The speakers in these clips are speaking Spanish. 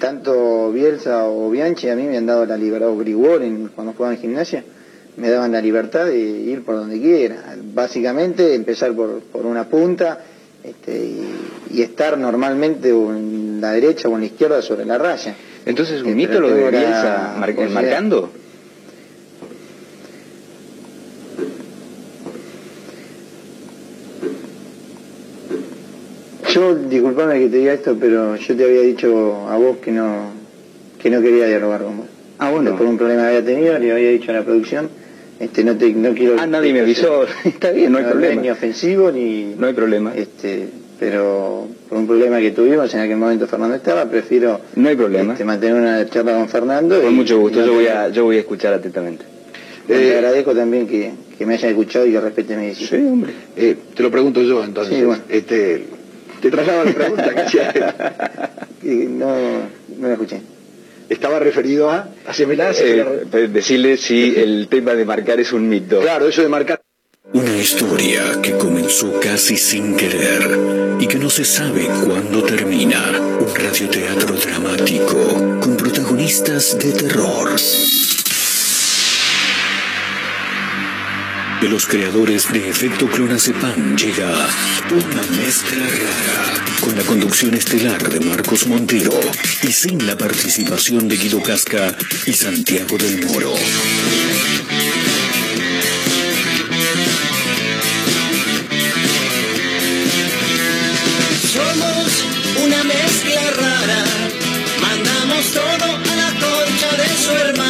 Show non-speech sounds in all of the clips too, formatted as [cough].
tanto Bielsa o Bianchi a mí me han dado la libertad, o Grigor en, cuando jugaba en gimnasia, me daban la libertad de ir por donde quiera. Básicamente empezar por, por una punta este, y, y estar normalmente o en la derecha o en la izquierda sobre la raya. Entonces, ¿un Este, mito lo de Bielsa mar- marcando? Yo, disculpame que te diga esto, pero yo te había dicho a vos que no, que no quería dialogar con vos. Ah, bueno. Por un problema que había tenido, le había dicho a la producción, este, no, te, no quiero... Ah, nadie me avisó. [laughs] Está bien, no hay problema. Ni ofensivo, ni... No hay problema. Este, pero por un problema que tuvimos, en aquel momento Fernando estaba, prefiero No hay problema. este, mantener una charla con Fernando. Con y- mucho gusto, y no yo voy a, yo voy a escuchar atentamente. te Eh, agradezco también que, que me hayan escuchado y que respeten mi Sí, decisión. hombre. Eh, te lo pregunto yo entonces. Sí, bueno. este, te traslado la pregunta que hacía él. [laughs] Y no, no la escuché. Estaba referido a... Hacémela. Eh, pues decirle si el tema de marcar es un mito. Claro, eso de marcar... Una historia que comenzó casi sin querer y que no se sabe cuándo termina. Un radioteatro dramático con protagonistas de terror. De los creadores de Efecto Clonazepam llega una mezcla rara con la conducción estelar de Marcos Montero y sin la participación de Guido Casca y Santiago del Moro. Somos una mezcla rara, mandamos todo a la concha de su hermana.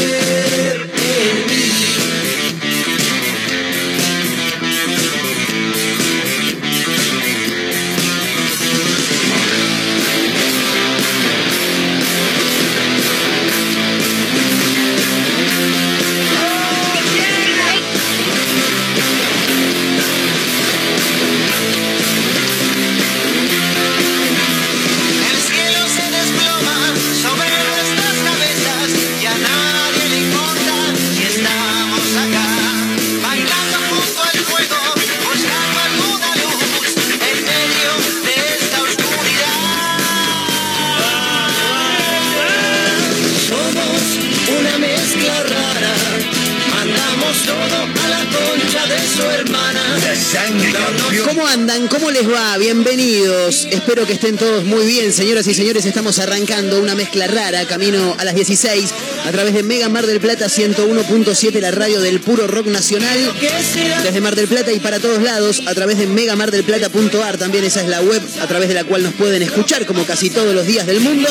andan? ¿Cómo les va? Bienvenidos. Espero que estén todos muy bien, señoras y señores. Estamos arrancando una mezcla rara, camino a las 16, a través de Mega Mar del Plata 101.7, la radio del puro rock nacional. Desde Mar del Plata y para todos lados, a través de megamardelplata.ar, también esa es la web a través de la cual nos pueden escuchar como casi todos los días del mundo.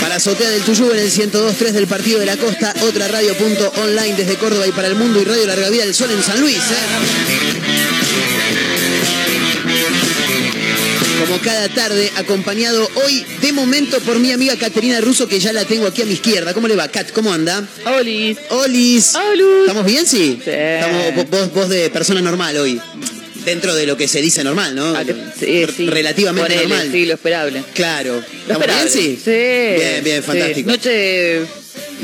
Para Azotea del Tuyú en el 102.3 del Partido de la Costa, otra radio.online desde Córdoba y para el mundo y Radio Larga Vida del Sol en San Luis. ¿eh? Como cada tarde, acompañado hoy de momento por mi amiga Caterina Russo, que ya la tengo aquí a mi izquierda. ¿Cómo le va, Cat? ¿Cómo anda? Olis. Olis. Olus. ¿Estamos bien, sí? Sí. Estamos vo- vos, vos de persona normal hoy. Dentro de lo que se dice normal, ¿no? Ah, que- sí, sí. Relativamente Ponele, normal. Sí, lo esperable. Claro. Lo ¿Estamos bien, esperable. sí? Sí. Bien, bien, sí. fantástico. Noche.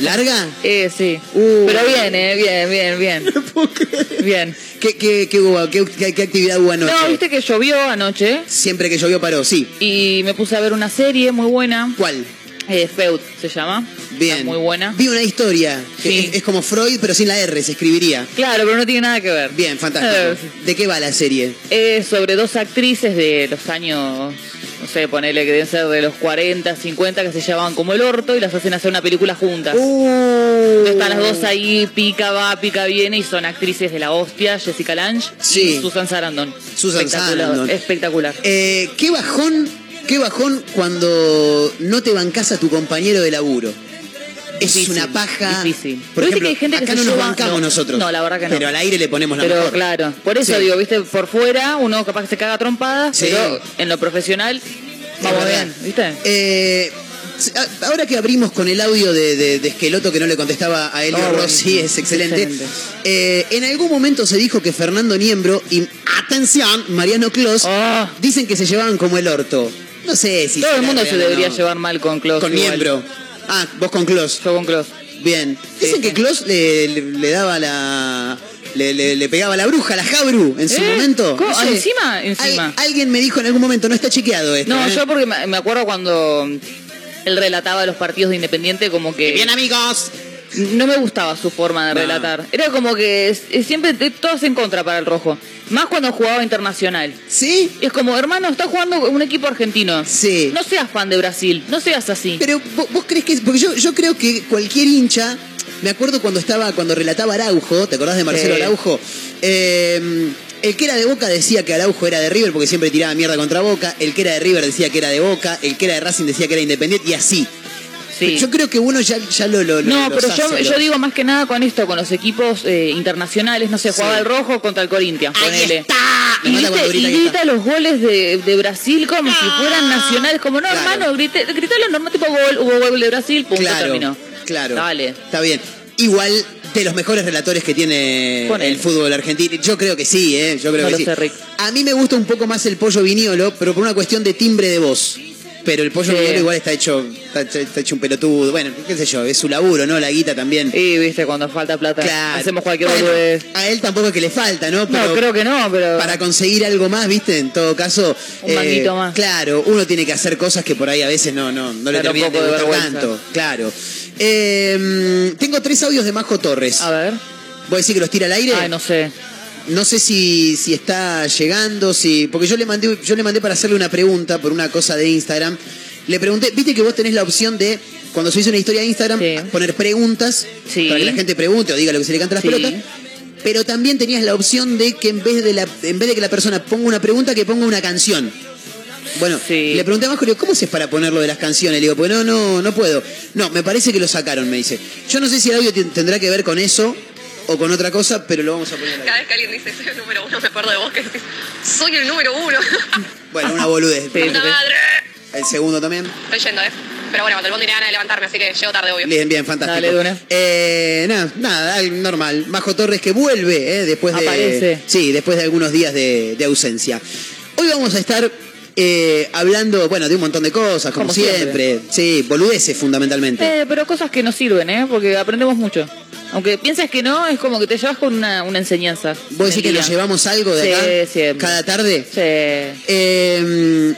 ¿Larga? Eh, sí. Uh. Pero bien, eh, bien, bien, bien. [laughs] Bien. ¿Qué, qué, qué hubo? ¿Qué, qué- qué actividad hubo anoche? No, viste que llovió anoche Siempre que llovió paró, sí. y me puse a ver una serie muy buena. ¿Cuál? Eh, Feud se llama. Bien. Está muy buena. Vi una historia. que Sí. es, es como Freud, pero sin la R, se escribiría. Claro, pero no tiene nada que ver. Bien, Eh, fantástico. ¿De qué va la serie? Es sobre dos actrices de los años, sé, ponele que deben ser de los 40, 50 que se llevaban como el orto y las hacen hacer una película juntas. Uh. Entonces están las dos ahí, pica va, pica viene y son actrices de la hostia, Jessica Lange Sí. y Susan Sarandon. Susan espectacular, Sarandon. Espectacular. Eh, qué bajón, qué bajón cuando no te bancás a tu compañero de laburo. Es Difícil, una paja. difícil. Por ejemplo, que hay gente que acá se no nos lleva- bancamos no, nosotros. no, la verdad que no. Pero al aire le ponemos la Pero mejor. claro, por eso Sí. digo, viste, por fuera uno capaz que se caga trompadas, Sí. pero en lo profesional vamos bien, ¿viste? Eh, ahora que abrimos con el audio de, de- de Esqueloto que no le contestaba a Elio Oh, Rossi, es excelente. Excelente. Eh, en algún momento se dijo que Fernando Niembro y, atención, Mariano Clos, Oh. dicen que se llevaban como el orto. No sé si Todo el mundo se debería no. llevar mal con Klaus. Con igual. Niembro. Ah, vos con Clos. Yo con Klaus. Bien. Dicen Sí, que. Clos le, le- le daba la. Le, le- le pegaba la bruja, la Jabru, en su ¿Eh? momento. ¿Cómo? No sé. ¿encima? Encima. Al- alguien me dijo en algún momento, no está chequeado esto. No, ¿eh? yo porque me me acuerdo cuando él relataba los partidos de Independiente como que Bien, amigos. No me gustaba su forma de relatar. Era como que siempre de- todos en contra para el rojo. Más cuando jugaba internacional. ¿Sí? Es como, hermano, está jugando un equipo argentino. Sí. No seas fan de Brasil, no seas así. Pero vos, vos crees que. Porque yo, yo creo que cualquier hincha. Me acuerdo cuando estaba, cuando relataba Araujo, ¿te acordás de Marcelo Sí. Araujo? Eh, el que era de Boca decía que Araujo era de River porque siempre tiraba mierda contra Boca. El que era de River decía que era de Boca. El que era de Racing decía que era independiente y así. Sí. Yo creo que uno ya, ya lo, lo, No, pero yo, yo digo más que nada con esto, con los equipos eh, internacionales, no sé, jugaba Sí. el rojo contra el Corinthians, ¡Ahí ponele. está! Y, grita y grita los goles de, de Brasil como si fueran nacionales, como no, Claro. hermano, grité, gritalo normal, tipo gol, hubo gol de Brasil, punto, Claro, terminó. claro. Dale. Está bien. Igual de los mejores relatores que tiene Ponele. el fútbol argentino. Yo creo que sí, ¿eh? Yo creo No que sí. sé. A mí me gusta un poco más el pollo viniolo, pero por una cuestión de timbre de voz. Pero el pollo Sí. igual está hecho, está, está hecho un pelotudo. Bueno, qué sé yo, es su laburo, ¿no? La guita también. Y viste, cuando falta plata, Claro. hacemos cualquier Bueno, boludez. A él tampoco es que le falta, ¿no? No, creo que no, pero... para conseguir algo más, ¿viste? En todo caso. Un manguito más. Claro, uno tiene que hacer cosas que por ahí a veces no, no, no le terminan de gustar tanto. Claro. Eh, tengo tres audios de Majo Torres. A ver. ¿Voy a decir que los tira al aire? Ay, no sé. No sé si, si está llegando, si. Porque yo le mandé, yo le mandé para hacerle una pregunta por una cosa de Instagram. Le pregunté, viste que vos tenés la opción de, cuando subís una historia de Instagram, Sí. poner preguntas Sí. para que la gente pregunte o diga lo que se le canta a las Sí. pelotas. Pero también tenías la opción de que en vez de la, en vez de que la persona ponga una pregunta, que ponga una canción. Bueno, Sí. le pregunté a digo, ¿cómo haces para ponerlo de las canciones? Le digo, pues no, no, no puedo. No, me parece que lo sacaron, me dice. Yo no sé si el audio ten- tendrá que ver con eso o con otra cosa, pero lo vamos a poner ahí. Cada vez que alguien dice soy el número uno, me acuerdo de vos que decís, soy el número uno. [laughs] Bueno, una boludez. ¡Puta madre! El segundo también. Estoy yendo, ¿eh? Pero bueno, cuando el bondi le gana de levantarme, así que llego tarde, obvio. Bien, bien, fantástico. Dale, Duna. Eh, nada, nada, normal. Majo Torres que vuelve, eh, después de. Aparece. Sí, después de algunos días de, de ausencia. Hoy vamos a estar eh, hablando, bueno, de un montón de cosas, como, Como siempre. siempre. Sí, boludeces fundamentalmente. Eh, pero cosas que nos sirven, ¿eh? Porque aprendemos mucho. Aunque pienses que no, es como que te llevas con una, una enseñanza. ¿Vos decís que nos llevamos algo de Sí, acá? siempre. Cada tarde. Sí. Eh,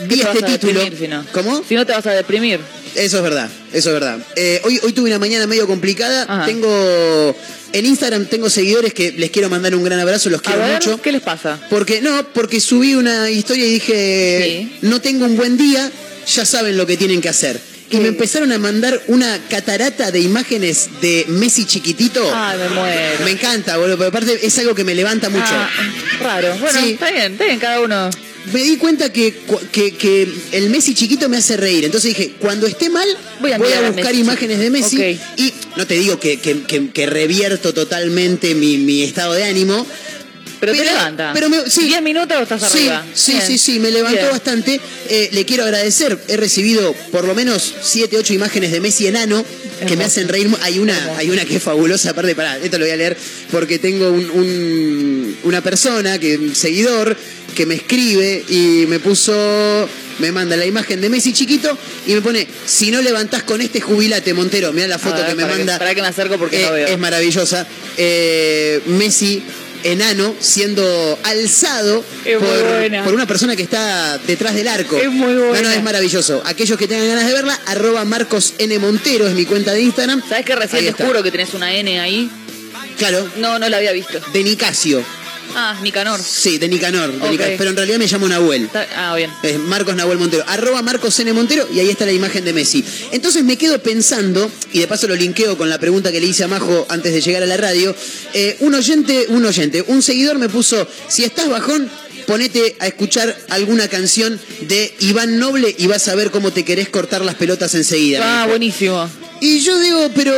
vi este título. deprimir, si no. ¿Cómo? Si no te vas a deprimir. Eso es verdad, eso es verdad. Eh, hoy, hoy tuve una mañana medio complicada. Ajá. Tengo. En Instagram tengo seguidores que les quiero mandar un gran abrazo, los A quiero ver, mucho. ¿qué les pasa? Porque no, porque subí una historia y dije, Sí. no tengo un buen día, ya saben lo que tienen que hacer. Y me empezaron a mandar una catarata de imágenes de Messi chiquitito. Ay, me muero. Me encanta, boludo, pero aparte es algo que me levanta mucho. Ah, raro. Bueno, Sí. está bien, está bien, cada uno. Me di cuenta que, que, que el Messi chiquito me hace reír. Entonces dije, cuando esté mal, Voy a buscar Messi imágenes de Messi. Y no te digo que, que- revierto totalmente mi, mi estado de ánimo. Pero, te levanta. Pero me, sí, 10 minutos estás Sí, arriba. sí, Bien. sí, sí, me levantó Bien. bastante. Eh, le quiero agradecer. He recibido por lo menos 7, 8 imágenes de Messi enano que me hacen reír. Hay una, hay una que es fabulosa, aparte, pará, esto lo voy a leer porque tengo un- un- una persona, que un seguidor, que me escribe y me puso. Me manda la imagen de Messi chiquito y me pone, si no levantás con este jubilate, Montero. Mira la foto A ver, que me para manda. para que me acerco porque Eh, no veo. Es maravillosa. Eh, Messi enano siendo alzado por, una persona que está detrás del arco. Es muy buena. No, no, es maravilloso. Aquellos que tengan ganas de verla, arroba Marcos N. Montero es mi cuenta de Instagram. ¿Sabes que recién Ahí te está. juro que tenés una N ahí? Claro, No, no la había visto. de Nicasio. Ah, Nicanor. Sí, de Nicanor, de Ok. Nicanor, pero en realidad me llamo Nahuel. Ah, bien. Es Marcos Nahuel Montero, arroba Marcos N. Montero y ahí está la imagen de Messi. Entonces me quedo pensando, y de paso lo linkeo con la pregunta que le hice a Majo antes de llegar a la radio, eh, un oyente, un oyente, un seguidor me puso, si estás bajón, ponete a escuchar alguna canción de Iván Noble y vas a ver cómo te querés cortar las pelotas enseguida. Ah, buenísimo. Y yo digo, pero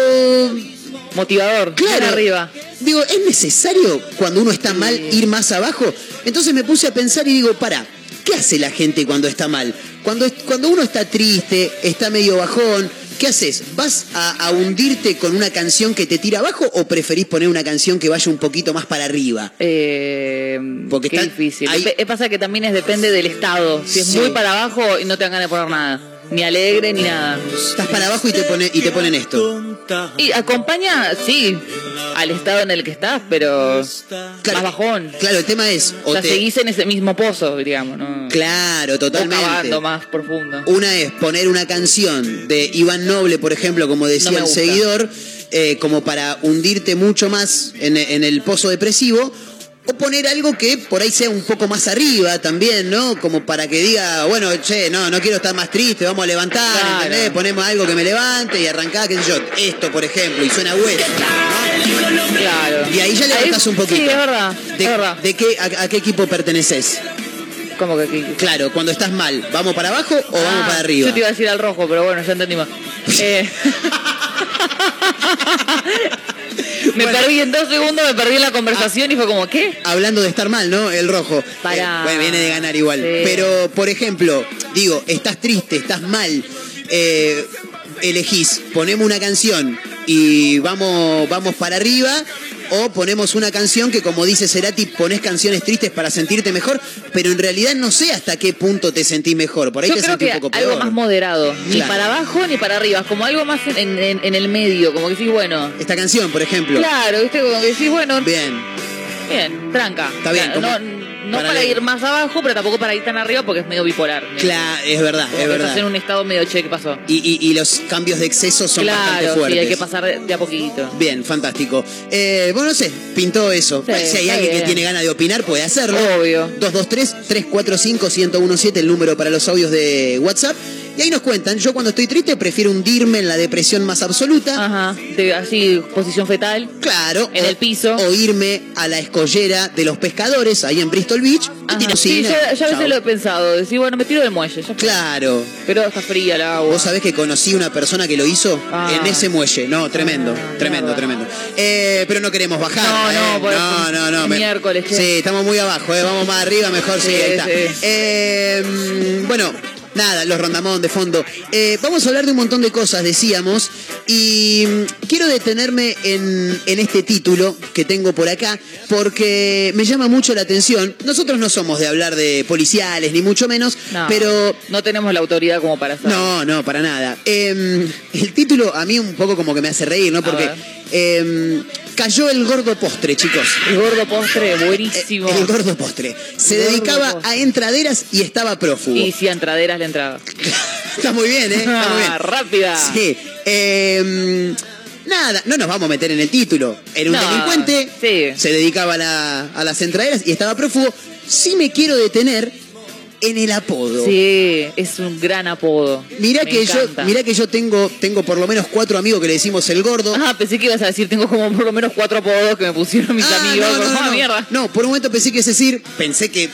Motivador. Claro. Arriba. Digo, ¿es necesario cuando uno está mal ir más abajo? Entonces me puse a pensar y digo, para, ¿qué hace la gente cuando está mal? Cuando, cuando uno está triste, está medio bajón, ¿qué haces? ¿Vas a, a hundirte con una canción que te tira abajo o preferís poner una canción que vaya un poquito más para arriba? Eh, Porque qué está- difícil. hay- Pe- Pasa que también es depende del estado. Si es Sí. muy para abajo, no te dan ganas de poner nada. Ni alegre ni nada. Estás para abajo y te, pone, y te ponen esto. Y acompaña, sí, al estado en el que estás, pero Claro, más bajón. Claro, el tema es... O O sea, te- seguís en ese mismo pozo, digamos, ¿no? Claro, totalmente. cavando más profundo. Una es poner una canción de Iván Noble, por ejemplo, como decía No el seguidor, eh, como para hundirte mucho más en, en el pozo depresivo. O poner algo que por ahí sea un poco más arriba también, ¿no? Como para que diga, bueno, che, no, no quiero estar más triste, vamos a levantar, Claro. ¿entendés? Ponemos algo que me levante y arrancá, qué sé yo, esto, por ejemplo, y suena bueno. Claro. Y ahí ya levantás un poquito. Sí, es verdad. ¿De, es verdad. de qué, a, a qué equipo perteneces? Como que aquí. Claro, cuando estás mal, ¿vamos para abajo o vamos Ah, para arriba? Yo te iba a decir al rojo, pero bueno, ya entendimos. Eh, [laughs] me Bueno. perdí en dos segundos, me perdí en la conversación y fue como, ¿qué? Hablando de estar mal, ¿no? El rojo. Para. Eh, bueno, viene de ganar igual. Sí. Pero, por ejemplo, digo, estás triste, estás mal, eh, elegís, ponemos una canción y vamos, vamos para arriba. O ponemos una canción que, como dice Cerati, pones canciones tristes para sentirte mejor, pero en realidad no sé hasta qué punto te sentís mejor. Por ahí Yo te creo sentís que un poco algo peor. más moderado, ni Claro. para abajo ni para arriba, como algo más en, en- en el medio, como que decís, bueno, Esta canción, por ejemplo. claro, ¿viste? Como que decís, bueno, bien, Bien. tranca. Está bien, Claro, como no no para ir más abajo, pero tampoco para ir tan arriba porque es medio bipolar. Claro, es verdad, es verdad. Estás en un estado medio che, ¿qué pasó? Y, y- y los cambios de exceso son bastante fuertes. sí, hay que pasar de, a poquito. Bien, fantástico. Eh, bueno, no sé, pintó eso. Sí, si hay alguien que tiene ganas de opinar, puede hacerlo. Obvio. 223-345-1017, el número para los audios de WhatsApp. Y ahí nos cuentan, yo cuando estoy triste prefiero hundirme en la depresión más absoluta. Ajá, de, así, posición fetal. Claro. En o- el piso. O irme a la escollera de los pescadores, ahí en Bristol Beach. y Ajá. Sí, yo a veces lo he pensado, decir, bueno, me tiro del muelle, ya. Claro. Pero está fría el agua. Vos sabés que conocí una persona que lo hizo Ah. en ese muelle. No, tremendo, Ah, tremendo, tremendo. Eh, pero no queremos bajar. No, no, eh. por no, no, me- miércoles. Sí, estamos muy abajo, eh. vamos más arriba, mejor, sí, Sí, ahí está. sí. Mm, bueno, nada, los rondamón de fondo. Eh, vamos a hablar de un montón de cosas, decíamos, y mm, quiero detenerme en, en este título que tengo por acá, porque me llama mucho la atención. Nosotros no somos de hablar de policiales, ni mucho menos, No, pero No tenemos la autoridad como para hacerlo. no, no, para nada. Eh, el título a mí un poco como que me hace reír, ¿no? Porque eh, cayó el gordo postre, chicos. El gordo postre, buenísimo. El gordo postre. Se El dedicaba postre. a entraderas y estaba prófugo. Y si a entraderas le entraba. Está muy bien, ¿eh? Está muy bien. Ah, rápida. Sí. Eh, nada, no nos vamos a meter en el título. Era un No, delincuente, sí. se dedicaba a, la- a las entraderas y estaba prófugo. Sí me quiero detener en el apodo. Sí, es un gran apodo. Mirá Me que encanta. yo, mirá que yo tengo, tengo por lo menos cuatro amigos que le decimos el gordo. Ah, pensé que ibas a decir, tengo como por lo menos cuatro apodos que me pusieron mis Ah, amigos. no, no, Como, [laughs] no, "Ah, no. mierda. No, por un momento pensé que es decir, pensé que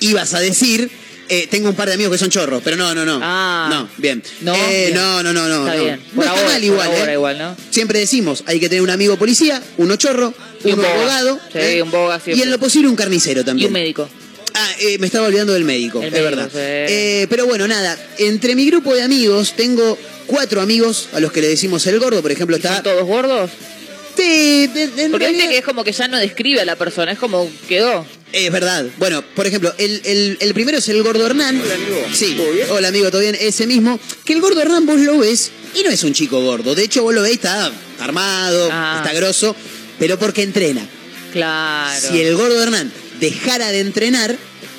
ibas a decir, eh, tengo un par de amigos que son chorros, pero no, no, no. Ah. no, bien. No, Eh, bien. no, no, no, no. Está no. bien. No está mal por igual, ahora ¿eh? igual, ¿no? Siempre decimos, hay que tener un amigo policía, uno chorro, Y un uno abogado. Sí, ¿eh? un boga Y en lo posible un carnicero Y también. un médico. Ah, eh, me estaba olvidando del médico, El es médico, verdad. sí. Eh, pero bueno, nada, entre mi grupo de amigos tengo cuatro amigos a los que le decimos el gordo, por ejemplo, ¿Son está... todos gordos? Sí, de- de- en Porque viste que es como que ya no describe a la persona, es como quedó. Es verdad. Bueno, por ejemplo, el, el- el primero es el gordo Hernán. Hola, amigo. Sí. Hola, amigo, ¿todo bien? Ese mismo. Que el gordo Hernán vos lo ves y no es un chico gordo. De hecho, vos lo ves, está armado, Ah. está grosso, pero porque entrena. Claro. Si el gordo Hernán dejara de entrenar,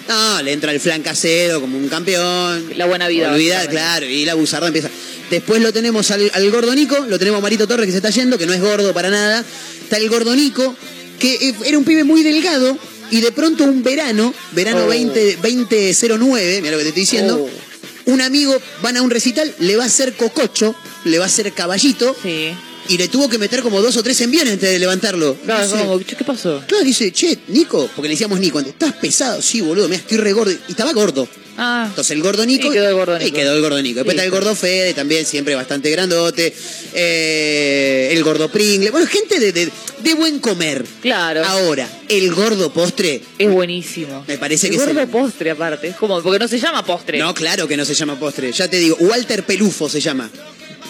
no, le entra el flan casero como un campeón. La buena vida, Olvidar, claro, y la buzarda empieza. Después lo tenemos al, al gordo Nico, lo tenemos a Marito Torres que se está yendo, que no es gordo para nada. Está el gordo Nico, que era un pibe muy delgado, Y de pronto un verano, verano Oh. 20, 2009, mira lo que te estoy diciendo, Oh. un amigo van a un recital, le va a hacer cococho, le va a hacer caballito, Sí. Y le tuvo que meter como dos o tres enviones antes de levantarlo. Claro, como, che, ¿qué pasó? Claro, dice, che, Nico, porque le decíamos Nico, antes, estás pesado, sí, boludo, mira, estoy re gordo. Y estaba gordo. Ah, Entonces el gordo Nico. Y quedó el gordo Y Nico. quedó el gordo Nico. Después está el gordo Fede, también siempre bastante grandote. Eh, el gordo Pringle. Bueno, gente de, de- de buen comer. claro. Ahora, el gordo postre. Es buenísimo. Me parece el que es gordo el- postre aparte. Es como, porque no se llama postre. No, claro que no se llama postre. Ya te digo, Walter Pelufo se llama.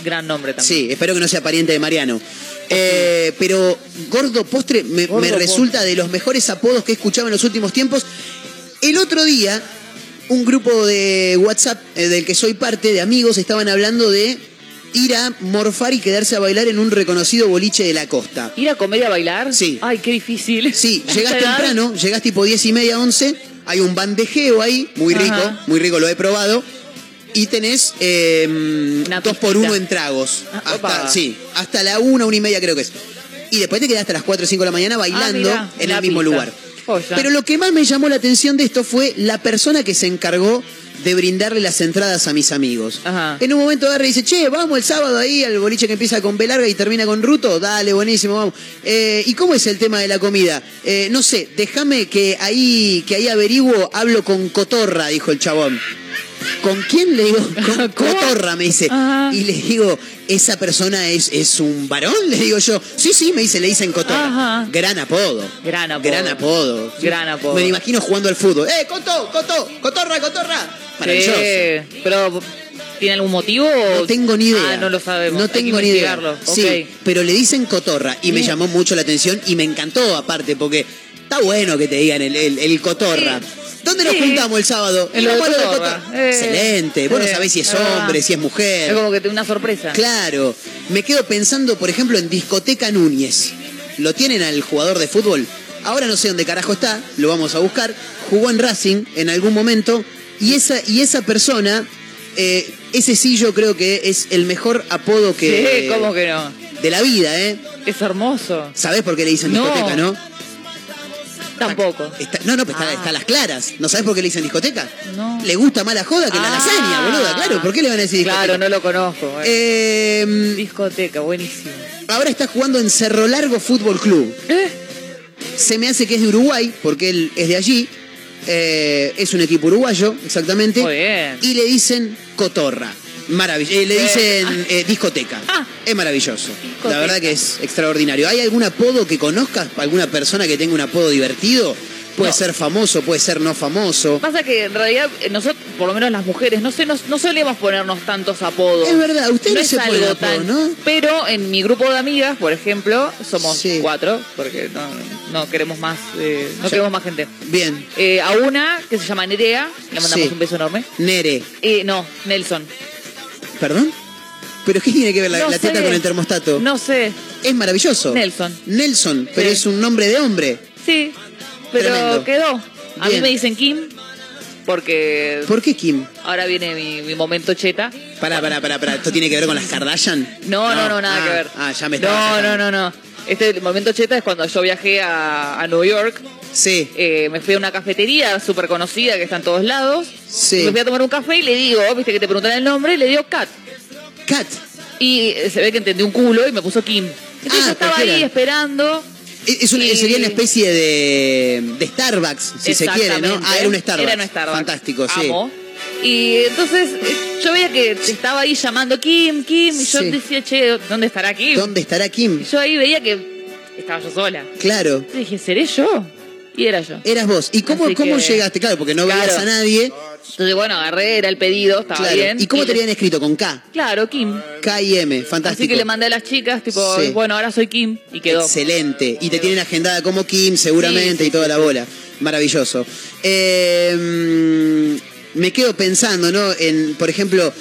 Gran nombre también. Sí, espero que no sea pariente de Mariano. Eh, pero gordo postre me, Gordo me resulta de los mejores apodos que he escuchado en los últimos tiempos. El otro día, un grupo de WhatsApp eh, del que soy parte, de amigos, estaban hablando de ir a morfar y quedarse a bailar en un reconocido boliche de la costa. ¿Ir a comer y a bailar? Sí. Ay, qué difícil. Sí, [laughs] llegás temprano, llegás tipo 10 y media, 11, hay un bandejeo ahí, muy rico, Ajá. muy rico, lo he probado. Y tenés eh, Una dos por uno en tragos. Ah, hasta, sí, hasta la una, una y media creo que es. Y después te quedás hasta las 4 o 5 de la mañana bailando Ah, mirá, en el mismo pista. lugar. Joya. Pero lo que más me llamó la atención de esto fue la persona que se encargó de brindarle las entradas a mis amigos. Ajá. En un momento agarra y dice, che, vamos el sábado ahí al boliche que empieza con B larga y termina con Ruto. Dale, buenísimo, vamos. Eh, ¿Y cómo es el tema de la comida? Eh, no sé, déjame que ahí, que ahí averiguo, hablo con Cotorra, dijo el chabón. ¿Con quién le digo? [laughs] Con. Cotorra, me dice. Ajá. Y le digo, ¿esa persona es, es un varón? Le digo yo. Sí, sí, me dice, le dicen Cotorra. Ajá. Gran apodo. Gran apodo. Gran apodo. Gran apodo. Me imagino jugando al fútbol. ¡Eh, Coto, Coto! ¡Cotorra, Cotorra! Maravilloso. Sí, pero ¿tiene algún motivo? o- No tengo ni idea. Ah, no lo sabemos. No Hay que tengo ni idea. Sí, pero le dicen cotorra y me llamó mucho la atención y me encantó aparte porque está bueno que te digan el, el- el cotorra. Sí. ¿Dónde nos juntamos el sábado? En lo de Vamos a lo de cotorra. Eh, Excelente. Vos no sabés si es verdad. hombre, si es mujer. Es como que una sorpresa. Claro. Me quedo pensando, por ejemplo, en Discoteca Núñez. ¿Lo tienen al jugador de fútbol? Ahora no sé dónde carajo está, lo vamos a buscar. Jugó en Racing en algún momento y esa, y esa persona, eh, ese sí yo creo que es el mejor apodo que... Sí, ¿cómo que no? De la vida, ¿eh? Es hermoso. ¿Sabés por qué le dicen No. discoteca, no? Tampoco. Está- no, no, pues está, Ah. está a las claras. ¿No sabés por qué le dicen discoteca? No. Le gusta más la joda que la Ah. lasaña, boluda, claro. ¿Por qué le van a decir discoteca? Claro, no lo conozco. Eh, Discoteca, buenísimo. ahora está jugando en Cerro Largo Fútbol Club. ¿Eh? Se me hace que es de Uruguay, porque él es de allí. Eh, es un equipo uruguayo, exactamente. Muy bien. Y le dicen cotorra. Maravilloso. le Eh, dicen eh, discoteca. Ah. Es maravilloso. Discoteca. La verdad que es extraordinario. ¿Hay algún apodo que conozcas? ¿Alguna persona que tenga un apodo divertido? Puede No. ser famoso, puede ser no famoso. Pasa que en realidad eh, nosotros, por lo menos las mujeres, no sé, no, no solemos ponernos tantos apodos. Es verdad, ustedes no se ponen algo apodo, tan- ¿no? Pero en mi grupo de amigas, por ejemplo, somos Sí. cuatro, porque no, queremos más, eh, no queremos más gente. Bien. Eh, a una que se llama Nerea, le mandamos Sí. un beso enorme. Nere. Eh, no, Nelson. ¿Perdón? ¿Pero qué tiene que ver la, No la teta sé. con el termostato? No sé, Es maravilloso. Nelson. Nelson, pero Sí. es un nombre de hombre. Sí, pero Tremendo. quedó. A Bien. mí me dicen Kim, porque ¿Por qué Kim? ahora viene mi, mi momento cheta. Pará, pará, pará, pará. ¿Esto tiene que ver con las Kardashian? No, no, no, nada Ah, que ver. Ah, ya me estaba No, no, no, no. Este momento cheta es cuando yo viajé a, a New York. Sí, eh, me fui a una cafetería súper conocida que está en todos lados. Sí. Me fui a tomar un café y le digo, viste que te preguntan el nombre, y le digo Kat. Kat. Y eh, se ve que entendí un culo y me puso Kim. Entonces Ah, yo estaba cualquiera. ahí esperando. Es una- Y- Sería una especie de, de Starbucks, si se quiere, ¿no? Ah, era un Starbucks. Era un Starbucks. Fantástico, sí. Y entonces eh, yo veía que estaba ahí llamando Kim, Kim, y yo Sí. decía, che, ¿dónde estará Kim? ¿Dónde estará Kim? Y yo ahí veía que estaba yo sola. Claro. Y dije, ¿seré yo? Y era yo. Eras vos. ¿Y cómo, Así cómo que- llegaste? Claro, porque no veías a nadie. Entonces, bueno, agarré, era el pedido, estaba Claro. bien. ¿Y cómo te habían escrito? ¿Con K? Claro, Kim. K y M. Fantástico. Así que le mandé a las chicas, tipo, Sí. bueno, ahora soy Kim, y quedó. Excelente. Y te tienen agendada como Kim, seguramente, Sí, sí, y toda la bola. Maravilloso. Eh, me quedo pensando, ¿no? En, por ejemplo,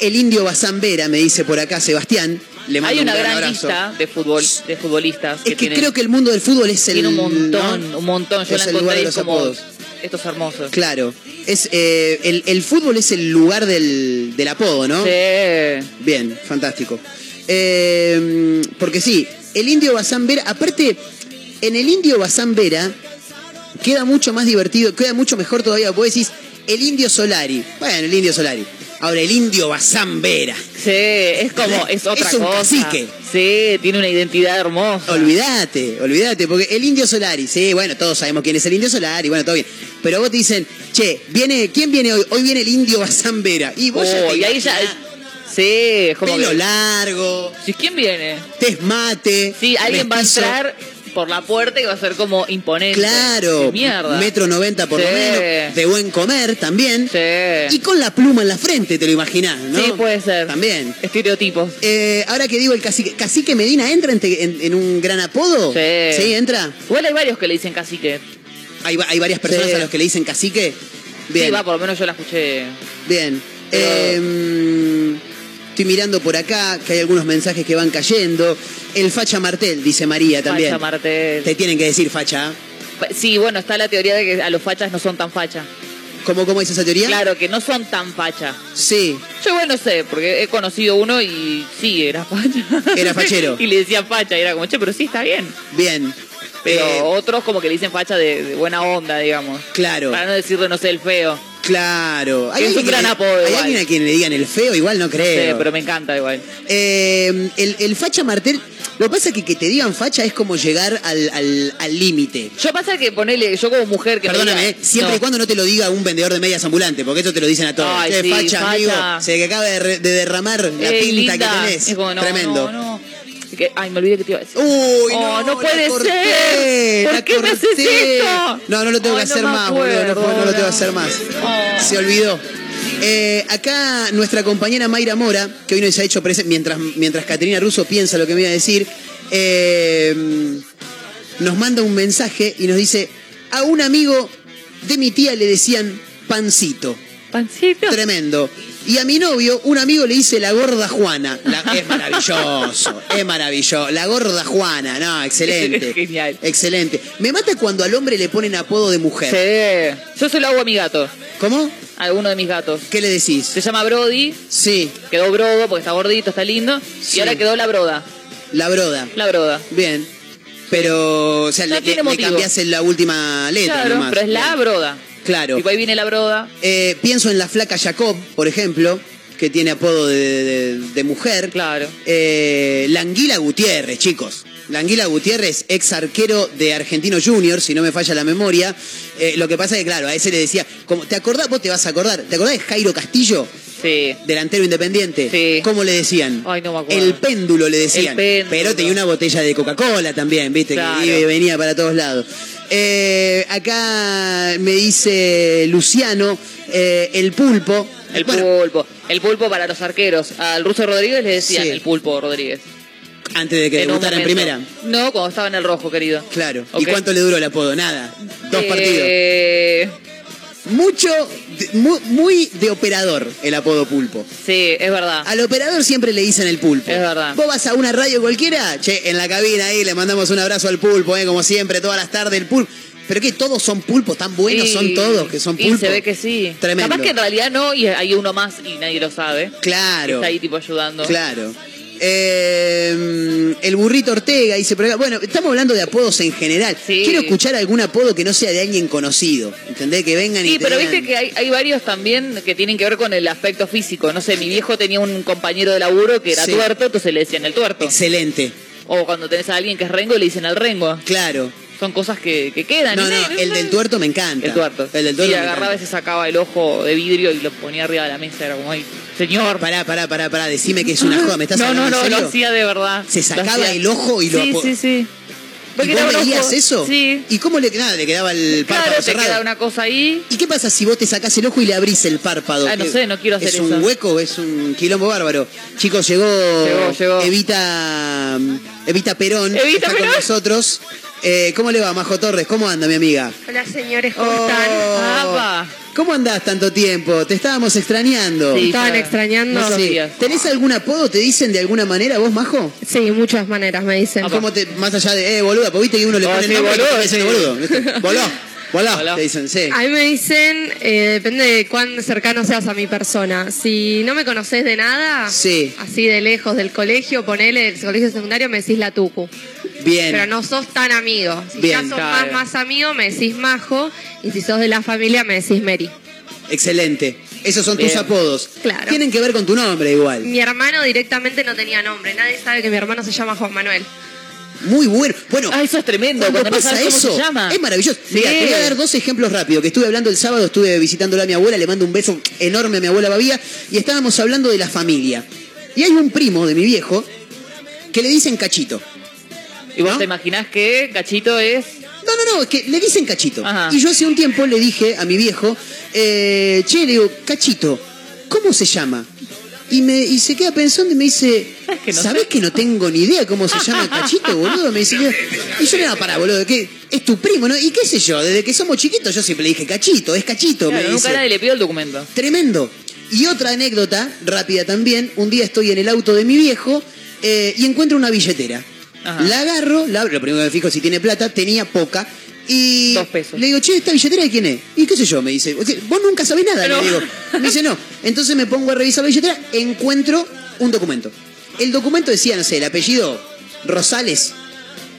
el indio Bazambera, me dice por acá Sebastián. Le mando Hay un una gran gran abrazo. lista de fútbol, de futbolistas Es que tienen, creo que el mundo del fútbol es el. tiene un montón, ¿no? un montón. Yo Es la el lugar encontré de y los como apodos. estos hermosos. Claro. Es, eh, el, el fútbol es el lugar del, del apodo, ¿no? Sí. Bien, fantástico. Eh, porque sí, el indio Bazán Vera, aparte, en el indio Bazán Vera, queda mucho más divertido, queda mucho mejor todavía. Vos decís, el indio Solari. Bueno, el indio Solari. Ahora, el indio Bazán Vera. Sí, es como, es otra Es un cosa. cacique. Sí, tiene una identidad hermosa. Olvídate, olvídate, porque el indio Solari, sí, bueno, todos sabemos quién es el indio Solari, bueno, todo bien. Pero vos te dicen, che, viene, ¿quién viene hoy? Hoy viene el indio Bazán Vera. Y vos ya Oh, te y ahí ya. Sí, es como. Pelo que- largo, Sí, ¿Quién viene? tez mate. Sí, alguien va a entrar por la puerta y va a ser como imponente. Claro, mierda. metro noventa por lo Sí. menos, de buen comer también. Sí. Y con la pluma en la frente, te lo imaginás, ¿no? Sí, puede ser. También. Estereotipos. Eh, ahora que digo el cacique, ¿Cacique Medina entra en, te- en- en un gran apodo? Sí. Sí, entra. Igual hay varios que le dicen cacique. Hay, hay varias personas Sí. a los que le dicen cacique. Bien. Sí, va, por lo menos yo la escuché. Bien. Pero- Eh, estoy mirando por acá que hay algunos mensajes que van cayendo. El facha martel, dice María también. Facha Martel. Te tienen que decir facha. Sí, bueno, está la teoría de que a los fachas no son tan facha. ¿Cómo, cómo es esa teoría? Claro, que no son tan facha. Sí. Yo igual no sé, porque he conocido uno y sí, era facha. Era fachero. [laughs] y le decían facha y era como, che, pero sí está bien. Bien. Pero Eh, otros como que le dicen facha de, de buena onda, digamos. claro, Para no decirle, no sé, el feo. Claro. Que es alguien un gran le- apodo ¿Hay igual. alguien a quien le digan el feo? Igual no Sí, creo. pero me encanta igual. Eh, el, el facha martel, lo que pasa es que que te digan facha es como llegar al al- al límite. Yo pasa que ponele, yo como mujer que me Perdóname, diga- eh, siempre No. y cuando no te lo diga un vendedor de medias ambulante, porque eso te lo dicen a todos. Ay, Che, sí, facha, facha. amigo, se que acaba de, re- de derramar la linda. que tenés. Como, no, Tremendo. No, Que- ay, me olvidé que te iba a decir. Uy, Oh, no, no la puede corté, ser. ¿Por la qué me haces corté. esto? No, no lo tengo que hacer más, boludo. No, no lo tengo que hacer más. Oh. Se olvidó. Eh, acá nuestra compañera Mayra Mora, que hoy nos ha hecho presente, mientras, mientras Caterina Russo piensa lo que me iba a decir, eh, nos manda un mensaje y nos dice, a un amigo de mi tía le decían pancito. Pancito. Tremendo. Y a mi novio, un amigo le dice la gorda Juana. La- es maravilloso, es maravilloso. La gorda Juana, no, excelente. [laughs] Genial. Excelente. Me mata cuando al hombre le ponen apodo de mujer. Sí. Yo se lo hago a mi gato. ¿Cómo? A alguno de mis gatos. ¿Qué le decís? Se llama Brody. Sí, Quedó Brodo porque está gordito, está lindo. Sí. Y ahora quedó la Broda. la broda. La Broda. Bien. Pero, o sea, No le, le, cambiás en la última letra Claro, nomás. pero es la. Broda. Claro. Y ahí viene la Broda. Eh, pienso en la flaca Jacob, por ejemplo, que tiene apodo de, de- de mujer. Claro. Eh, la Anguila Gutiérrez, chicos. La Anguila Gutiérrez, ex arquero de Argentino Junior, si no me falla la memoria. Eh, lo que pasa es que, claro, a ese le decía, como, ¿te acordás? Vos te vas a acordar. ¿Te acordás de Jairo Castillo? Sí. Delantero independiente. Sí. ¿Cómo le decían? Ay, no me acuerdo. El péndulo le decían. El péndulo. Pero tenía una botella de Coca-Cola también, ¿viste? Claro. Que iba y venía para todos lados. Eh, acá me dice Luciano, eh, el pulpo. El Bueno, pulpo. El pulpo para los arqueros. Al ruso Rodríguez le decían Sí. el pulpo Rodríguez. antes de que En debutara en primera. No, cuando estaba en el rojo, querido. Claro. ¿Y cuánto le duró el apodo? Nada. Dos Eh, partidos. Mucho, de- mu- muy, de operador el apodo pulpo. Sí, es verdad. Al operador siempre le dicen el pulpo. Es verdad. Vos vas a una radio cualquiera, che, en la cabina ahí le mandamos un abrazo al pulpo, eh, como siempre, todas las tardes el pulpo. Pero que todos son pulpos, tan buenos Y- son todos que son Y pulpos. se ve que sí. Tremendo. Capaz que en realidad no, y hay uno más y nadie lo sabe. Claro. Está ahí tipo ayudando. Claro. Eh, el burrito Ortega dice, pero bueno, estamos hablando de apodos en general. Sí. Quiero escuchar algún apodo que no sea de alguien conocido. ¿Entendés? Que vengan y Sí, te pero viste que hay, hay varios también que tienen que ver con el aspecto físico. No sé, mi viejo tenía un compañero de laburo que era Sí. tuerto, entonces le decían el tuerto. Excelente. O cuando tenés a alguien que es rengo, le dicen al rengo. Claro. Son cosas que, que quedan. No, no, nadie- el del tuerto me encanta. El tuerto. El del tuerto Y me agarraba y se sacaba el ojo de vidrio y lo ponía arriba de la mesa. Era como, ay, señor. Pará, pará, pará, pará, decime que es una [laughs] joda, ¿me estás no, no, no, lo hacía de verdad. Se sacaba el ojo y lo Sí, sí, sí. ¿Y vos veías eso? Sí. ¿Y cómo le, nada, le quedaba el párpado Claro, te cerrado? queda una cosa ahí. ¿Y qué pasa si vos te sacás el ojo y le abrís el párpado? Ah, no ¿Qué- sé, no quiero hacer ¿Es un eso. hueco? ¿Es un quilombo bárbaro? Chicos, llegó, Llegó, llegó. Evita, Evita Perón, Evita está Perón. con nosotros. Eh, ¿Cómo le va, Majo Torres? ¿Cómo anda, mi amiga? Hola señores, ¿cómo Oh, están? Apa. ¿Cómo andás tanto tiempo? Te estábamos extrañando. Sí, ¿Estaban extrañando? Sí. ¿Tenés algún apodo? ¿Te dicen de alguna manera vos, Majo? Sí, muchas maneras me dicen. ¿Cómo te, más allá de, eh, boluda, porque viste que uno le Oh, pone el nombre y boludo, te dicen sí. boludo. ¿viste? [laughs] Hola, Hola. te dicen, sí. A mí me dicen, eh, depende de cuán cercano seas a mi persona. Si no me conoces de nada, Sí. así de lejos del colegio, ponele el colegio secundario, me decís la tucu. Bien. Pero no sos tan amigo. Si Bien. ya sos Claro. más, más amigo, me decís majo. Y si sos de la familia, me decís Mary. Excelente. Esos son tus apodos. Claro. Tienen que ver con tu nombre igual. Mi hermano directamente no tenía nombre. Nadie sabe que mi hermano se llama Juan Manuel. Muy bueno. Bueno, Ah, eso es tremendo, cuando cuando no pasa cómo eso, se llama. es maravilloso. Sí. Mira, te voy a dar dos ejemplos rápidos. Que estuve hablando el sábado, estuve visitándola a mi abuela, le mando un beso enorme a mi abuela Babía, y estábamos hablando de la familia. Y hay un primo de mi viejo que le dicen cachito. Y vos ¿No? te imaginás que Cachito es. No, no, no, es que le dicen cachito. Ajá. Y yo hace un tiempo le dije a mi viejo, eh, che, le digo, cachito, ¿cómo se llama? Y, me, y se queda pensando y me dice, ¿Sabes que no ¿sabés sé? que no tengo ni idea cómo se llama Cachito, boludo? Me dice, y yo le digo, pará, boludo, que es tu primo, ¿no? Y qué sé yo, desde que somos chiquitos yo siempre le dije, Cachito, es Cachito, Claro, me nunca dice. nadie le pidió el documento. Tremendo. Y otra anécdota, rápida también, un día estoy en el auto de mi viejo eh, y encuentro una billetera. Ajá. La agarro, la abro, lo primero que me fijo si tiene plata, tenía poca. Y Dos pesos. le digo, che, ¿esta billetera de quién es? Y qué sé yo, me dice, "O sea, vos nunca sabés nada, Pero- le digo. Me dice, no. Entonces me pongo a revisar la billetera, encuentro un documento. El documento decía, no sé, el apellido Rosales,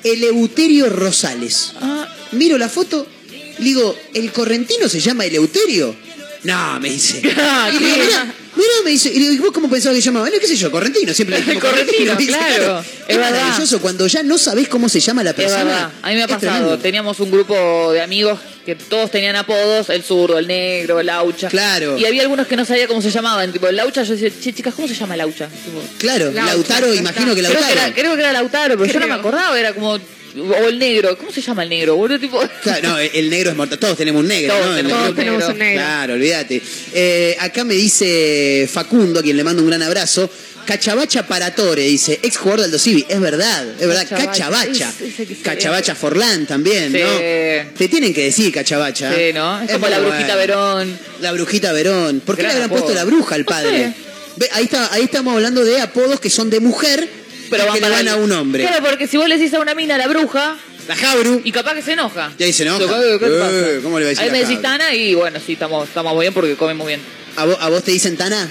Eleuterio Rosales. Ah, Miro la foto, le digo, ¿el correntino se llama Eleuterio? No, me dice. [laughs] Ah, y le digo. Mirá, mirá, me dice. Y le digo, ¿y vos cómo pensabas que se llamaba? No, qué sé yo, correntino, siempre le dijimos Correntino, claro, Es, es maravilloso cuando ya no sabés cómo se llama la es persona. verdad. A mí me ha pasado. tremendo. Teníamos un grupo de amigos que todos tenían apodos: el zurdo, el negro, el laucha. Claro. Y había algunos que no sabía cómo se llamaban. Tipo, el laucha, yo decía, che, chicas, ¿cómo se llama laucha? Tipo, Claro, Lautaro, imagino que creo, que Lautaro. era, creo que era Lautaro, pero yo no me Creo. acordaba. Era como. O el negro. ¿Cómo se llama el negro? Boludo, tipo. [laughs] Claro, no, el negro es mortal. Todos tenemos un negro, Todos ¿no? Tenemos Todos tenemos un negro. Claro, olvídate. Eh, acá me dice Facundo, a quien le mando un gran abrazo. Cachabacha Paratore, dice, ex jugador del Aldo Civi. Es verdad, es verdad. Cachabacha. Cachabacha. Es- Cachabacha Forlán también, Sí. ¿no? Te tienen que decir Cachabacha. Sí, ¿no? Es como la brujita bueno. Verón. La brujita Verón. ¿Por qué le habrán apodo. puesto la bruja al No padre? sé. Ahí, está, ahí estamos hablando de apodos que son de mujer, [laughs] Pero y van que le para van a un hombre. Claro, porque si vos le decís a una mina la bruja, La Jabru. y capaz que se enoja. Y ahí se enoja. ¿Qué, qué te Eh, pasa? ¿cómo le va a decir Ahí me decís? Tana y bueno, sí, estamos, estamos muy bien porque comemos bien. ¿A vos, a vos te dicen Tana?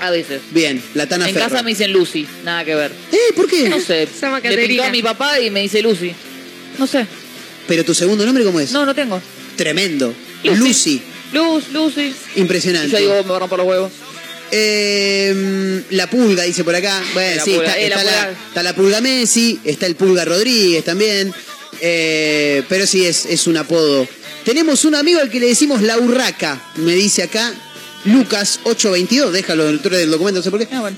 A veces. Bien, la Tana en Ferro. casa me dicen Lucy, nada que ver. Eh, ¿por qué? No sé, le pintó a mi papá y me dice Lucy. No sé, Pero tu segundo nombre, ¿cómo es? no, no tengo. Tremendo. Lucy. Lucy. Luz, Lucy. Y Impresionante. yo digo, me va a romper los huevos. Eh, la pulga, dice por acá. Bueno, La sí, pulga, está, eh, la está la, pulga. está la pulga Messi, está el pulga Rodríguez también. Eh, pero sí, es, es un apodo. Tenemos un amigo al que le decimos la urraca, me dice acá. Lucas 822, déjalo dentro del documento, no sé por qué. Ah, bueno.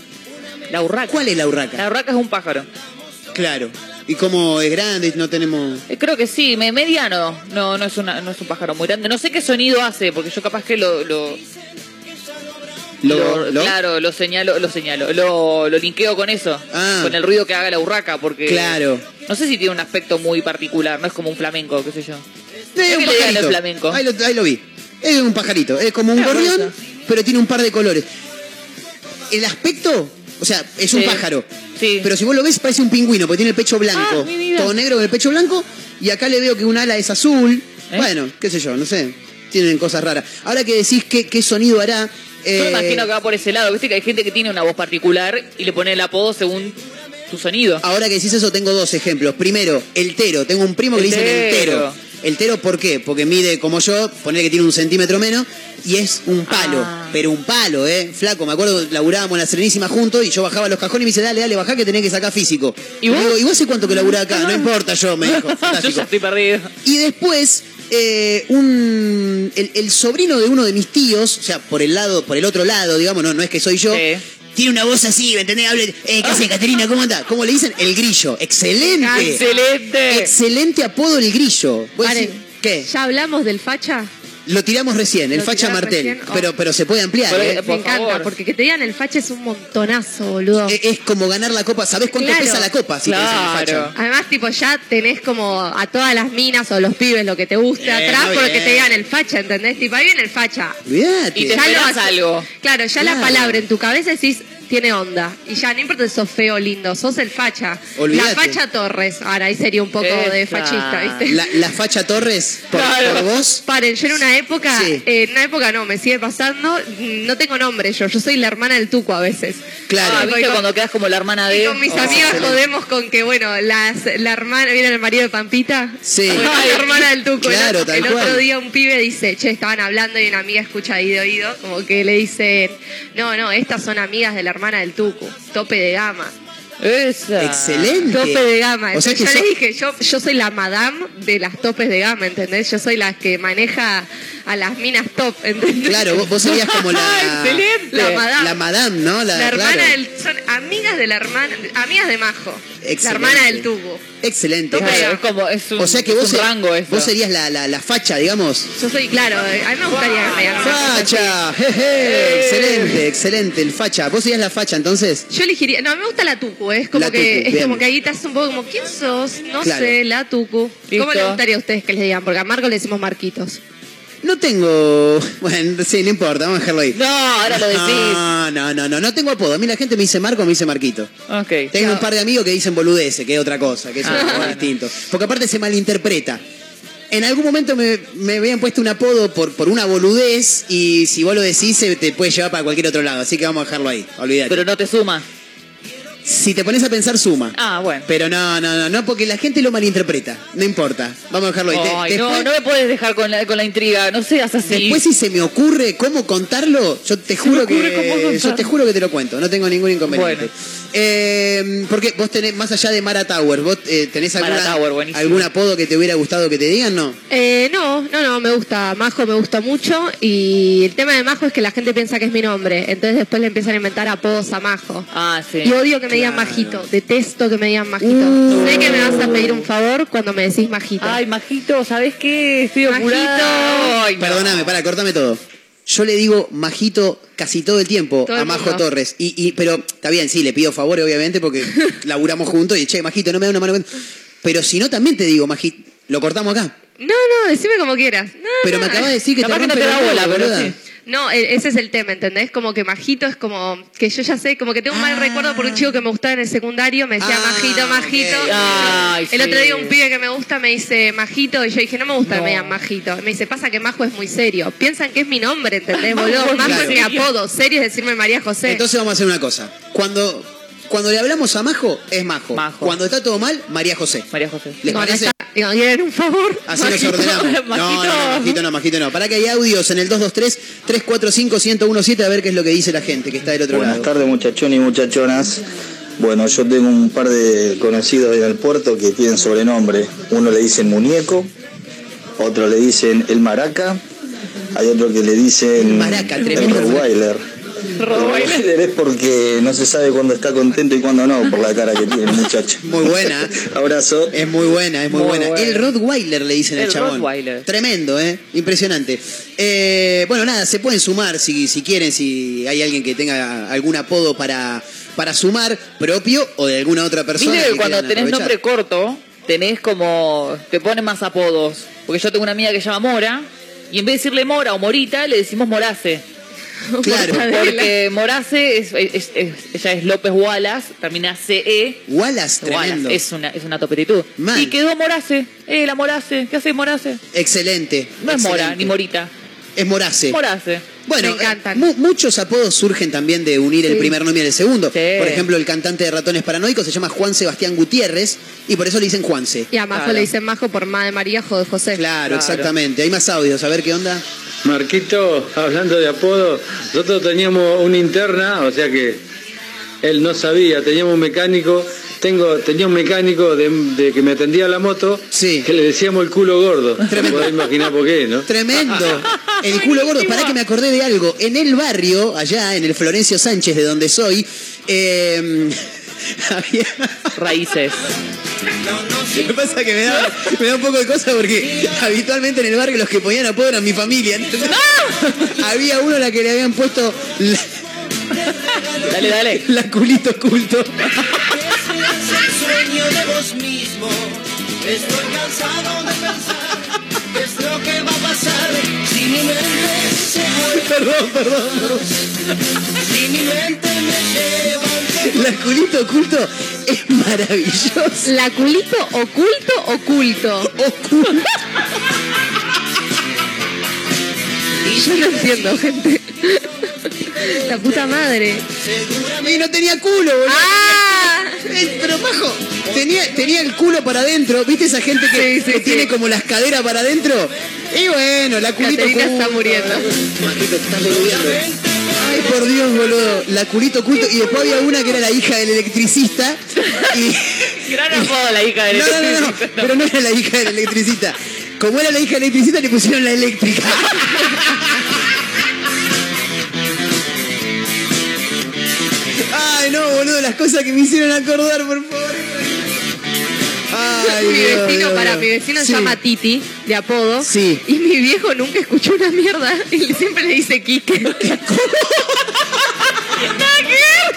La urraca. ¿Cuál es la urraca? La urraca es un pájaro. Claro. ¿Y cómo es grande? No tenemos. Eh, Creo que sí, me- mediano. No, no es, una, no es un pájaro muy grande. No sé qué sonido hace, porque yo capaz que lo... lo Lo- lo- Claro, lo señalo, lo señalo, lo, lo linkeo con eso, Ah. con el ruido que haga la urraca, porque Claro. no sé si tiene un aspecto muy particular, no es como un flamenco, qué sé yo. Eh, ¿Qué un pajarito. flamenco? Ahí lo, ahí lo vi. Es un pajarito. Es como un Ah, gorrión, bueno. pero tiene un par de colores. El aspecto, o sea, es un Sí. pájaro. Sí. Pero si vos lo ves, parece un pingüino, porque tiene el pecho blanco. Ah, todo negro con el pecho blanco. Y acá le veo que un ala es azul. ¿Eh? Bueno, qué sé yo, no sé. Tienen cosas raras. Ahora que decís qué, qué sonido hará. Yo eh, me imagino que va por ese lado, viste que hay gente que tiene una voz particular y le pone el apodo según su sonido. Ahora que decís eso, tengo dos ejemplos. Primero, el tero. Tengo un primo que le dicen el El tero. El ¿por qué? Porque mide como yo, poner que tiene un centímetro menos, y es un palo. Ah. Pero un palo, ¿eh? Flaco, me acuerdo, laburábamos en la Serenísima juntos y yo bajaba los cajones y me dice, dale, dale, bajá que tenés que sacar físico. ¿Y vos? Digo, ¿y vos hace cuánto que laburás acá? No importa yo, me dijo. [laughs] yo ya estoy perdido. Y después, eh, un, el, el sobrino de uno de mis tíos, o sea, por el lado, por el otro lado, digamos, no, no es que soy yo, Sí. tiene una voz así, ¿me entendés? Hable, eh, ¿qué hace, Caterina? ¿Cómo anda? ¿Cómo le dicen? El grillo. Excelente. Excelente. Excelente apodo el grillo. ¿Vos Paren, decís, ¿Qué? ¿Ya hablamos del facha? Lo tiramos recién, el Lo facha Martel. recién, oh. Pero, pero se puede ampliar. ¿eh? Eh, Me encanta, favor. porque que te digan el facha es un montonazo, boludo. Es, es como ganar la copa. ¿Sabés cuánto Claro. pesa la copa si te dicen el Claro. facha? Además, tipo, ya tenés como a todas las minas o los pibes lo que te guste Bien, atrás muy porque bien. te digan el facha, ¿entendés? Tipo, ahí viene el facha. Olvídate. Y te Ya lo esperás haces. algo. Claro, ya Claro. la palabra en tu cabeza decís, tiene onda. Y ya, no importa si sos feo o lindo, sos el facha. Olvídate. La facha Torres. Ahora, ahí sería un poco de Esa. fachista, ¿viste? La, la facha Torres, por, Claro. por vos. Paren, yo en una época, Sí. eh, en una época no, me sigue pasando, mm, no tengo nombre yo, yo soy la hermana del tuco a veces. Claro. Ah, ¿viste cuando quedas como la hermana Y de... con mis Oh. amigas excelente. jodemos con que, bueno, las, la hermana, ¿viene el marido de Pampita? Sí. Bueno, la hermana del tuco. El Claro, otro- tal el otro cual. día un pibe dice, che, estaban hablando y una amiga escucha ahí de oído, como que le dice, no, no, estas son amigas de la hermana del tuco, tope de gama. Esa. Excelente. Tope de gama. O sea que yo sos- le dije, yo, yo soy la madame de las topes de gama, ¿entendés? Yo soy la que maneja a las minas top, ¿entendés? Claro, vos, vos serías como la. [laughs] Excelente. La madame. La madame, ¿no? La, La hermana claro. del, son amigas de la hermana, amigas de Majo. La Excelente. hermana del tubo. Excelente. Claro, es como, es un, O sea que es vos, rango vos serías la, la, la facha, digamos. Yo soy, claro, eh, a mí me gustaría que me. Facha, jeje, excelente, excelente, el facha. Vos serías la facha entonces. Yo elegiría, no, me gusta la tucu, es como La que tucu, es bien. como que ahí te hace un poco como ¿quién sos? No Claro. sé, la tucu. Listo. ¿Cómo les gustaría a ustedes que les digan? Porque a Marco le decimos Marquitos. No tengo. [laughs] Bueno, sí, no importa, vamos a dejarlo ahí. No, ahora lo decís. No, no, no, no, no tengo apodo. A mí la gente me dice Marco, me dice Marquito. Ok. Tengo un par de amigos que dicen boludeces, que es otra cosa, que es Ah, algo bueno. distinto. Porque aparte se malinterpreta. En algún momento me, me habían puesto un apodo por, por una boludez y si vos lo decís se te puede llevar para cualquier otro lado. Así que vamos a dejarlo ahí, olvídate. Pero no te suma. Si te pones a pensar, suma. Ah, bueno. Pero no, no, no, no, porque la gente lo malinterpreta. No importa. Vamos a dejarlo ahí. Te- no, después, no me puedes dejar con la, con la intriga. No seas así. después si se me ocurre cómo contarlo, yo te me juro que yo te juro que te lo cuento. No tengo ningún inconveniente. Bueno. Eh, porque vos tenés, más allá de Mara Tower, vos eh, tenés alguna, Tower, algún apodo que te hubiera gustado que te digan, ¿no? Eh, no, no, no, me gusta. Majo me gusta mucho. Y el tema de Majo es que la gente piensa que es mi nombre. Entonces después le empiezan a inventar apodos a Majo. Ah, sí. Y odio que me digan Claro. Majito. Detesto que me digan Majito. Uh. Sé que me vas a pedir un favor cuando me decís Majito. Ay, Majito, ¿sabes qué? Estoy Majito. apurada. Ay, no. Perdóname, para, cortame todo. Yo le digo majito casi todo el tiempo Todo a Majo. Torres. Y, y, pero está bien, sí, le pido favores, obviamente, porque [laughs] laburamos juntos y che, majito, no me da una mano. Pero si no, también te digo, majito. Lo cortamos acá. No, no, decime como quieras. No, Pero no. me acabas de decir que te no rompe te la bola, bola, pero sí. No, e- ese es el tema, ¿entendés? Como que Majito es como que yo ya sé, como que tengo un mal Ah. recuerdo por un chico que me gustaba en el secundario, me decía Ah, Majito, Majito. Ay, el otro día un pibe que me gusta me dice Majito y yo dije, no me gusta que me digan Majito. Me dice, pasa que Majo es muy serio. Piensan que es mi nombre, ¿entendés, boludo? [laughs] Majo Claro. es mi apodo, serio es decirme María José. Entonces vamos a hacer una cosa. Cuando, cuando le hablamos a Majo, es Majo. Majo. Cuando está todo mal, María José. María José. ¿Les parece? quieren un favor. Así nos Majito. ordenamos. [laughs] No, no, no, majito no, majito no. Para que hay audios en el 223-345-1017 a ver qué es lo que dice la gente que está del otro Buenas lado. tardes muchachones y muchachonas. Bueno, yo tengo un par de conocidos en el puerto que tienen sobrenombre. Uno le dicen muñeco, otro le dicen el maraca, hay otro que le dicen El maraca, tremendo. el Rottweiler. Es porque no se sabe cuándo está contento y cuándo no, por la cara que tiene el muchacho. Muy buena. Abrazo. Es muy buena, es muy, Muy buena. buena. El Rottweiler le dicen al El chabón. Rottweiler. Tremendo, ¿eh? Impresionante. Eh, bueno, nada, se pueden sumar si, si quieren, si hay alguien que tenga algún apodo para, para sumar, propio o de alguna otra persona. Viste que cuando tenés aprovechar. nombre corto, tenés como. te ponen más apodos. Porque yo tengo una amiga que se llama Mora, y en vez de decirle Mora o Morita, le decimos Morace. [laughs] Claro. Porque Morace es, es- es- ella es López Wallace, termina CE. Wallace, tremendo. Wallace, es una, es una topetitud. Mal. Y quedó Morace. Eh, la Morace. ¿Qué hace Morace? Excelente. No es Mora, ni Morita. Es Morace. Morace. Bueno, Me encantan. eh, mu- muchos apodos surgen también de unir el primer nombre y el segundo. Sí. Por ejemplo, el cantante de Ratones Paranoicos se llama Juan Sebastián Gutiérrez y por eso le dicen Juanse. Y a Majo Claro. le dicen Majo por Ma de María, Jo de José. Claro, Claro. exactamente. Hay más audios, a ver qué onda. Marquito, hablando de apodo, nosotros teníamos una interna, o sea que él no sabía, teníamos un mecánico, tengo, tenía un mecánico de, de que me atendía la moto, Sí. que le decíamos el culo gordo. [laughs] Tremendo. Podés imaginar por qué, ¿no? Tremendo. El culo gordo. Pará que me acordé de algo. En el barrio, allá en el Florencio Sánchez, de donde soy, eh. [laughs] Raíces. Lo que pasa es que me da, me da un poco de cosa porque habitualmente en el barrio los que ponían apodo eran mi familia. ¿entendés? Había uno a la que le habían puesto la, Dale, dale. la culito oculto. el sueño de vos mismo. Estoy cansado de pensar qué es lo que va a pasar si mi mente se vuelve. Perdón, perdón, perdón. Si mi mente me lleva [laughs] La culito oculto es maravilloso. La culito oculto oculto. Oculto. [laughs] Yo no entiendo, gente. La puta madre. Y no tenía culo, boludo. ¡Ah! Eh, Pero Majo, tenía, tenía el culo para adentro. ¿Viste esa gente que, Sí, sí, que sí. tiene como las caderas para adentro? Y bueno, la culito Caterina está muriendo. Majito, estás boludeando. Ay, por Dios, boludo. La culito oculto. Y después había una que era la hija del electricista. Y... Gran apodo la hija de No, no, no, no, pero no era la hija del electricista. Como era la hija del electricista, le pusieron la eléctrica. Ay, no, boludo, las cosas que me hicieron acordar, por favor. Ay, [laughs] mi vecino, Dios, para, mi vecino Sí. se llama Titi, de apodo. Sí. Y mi viejo nunca escuchó una mierda. Y siempre le dice Quique. [laughs] [laughs]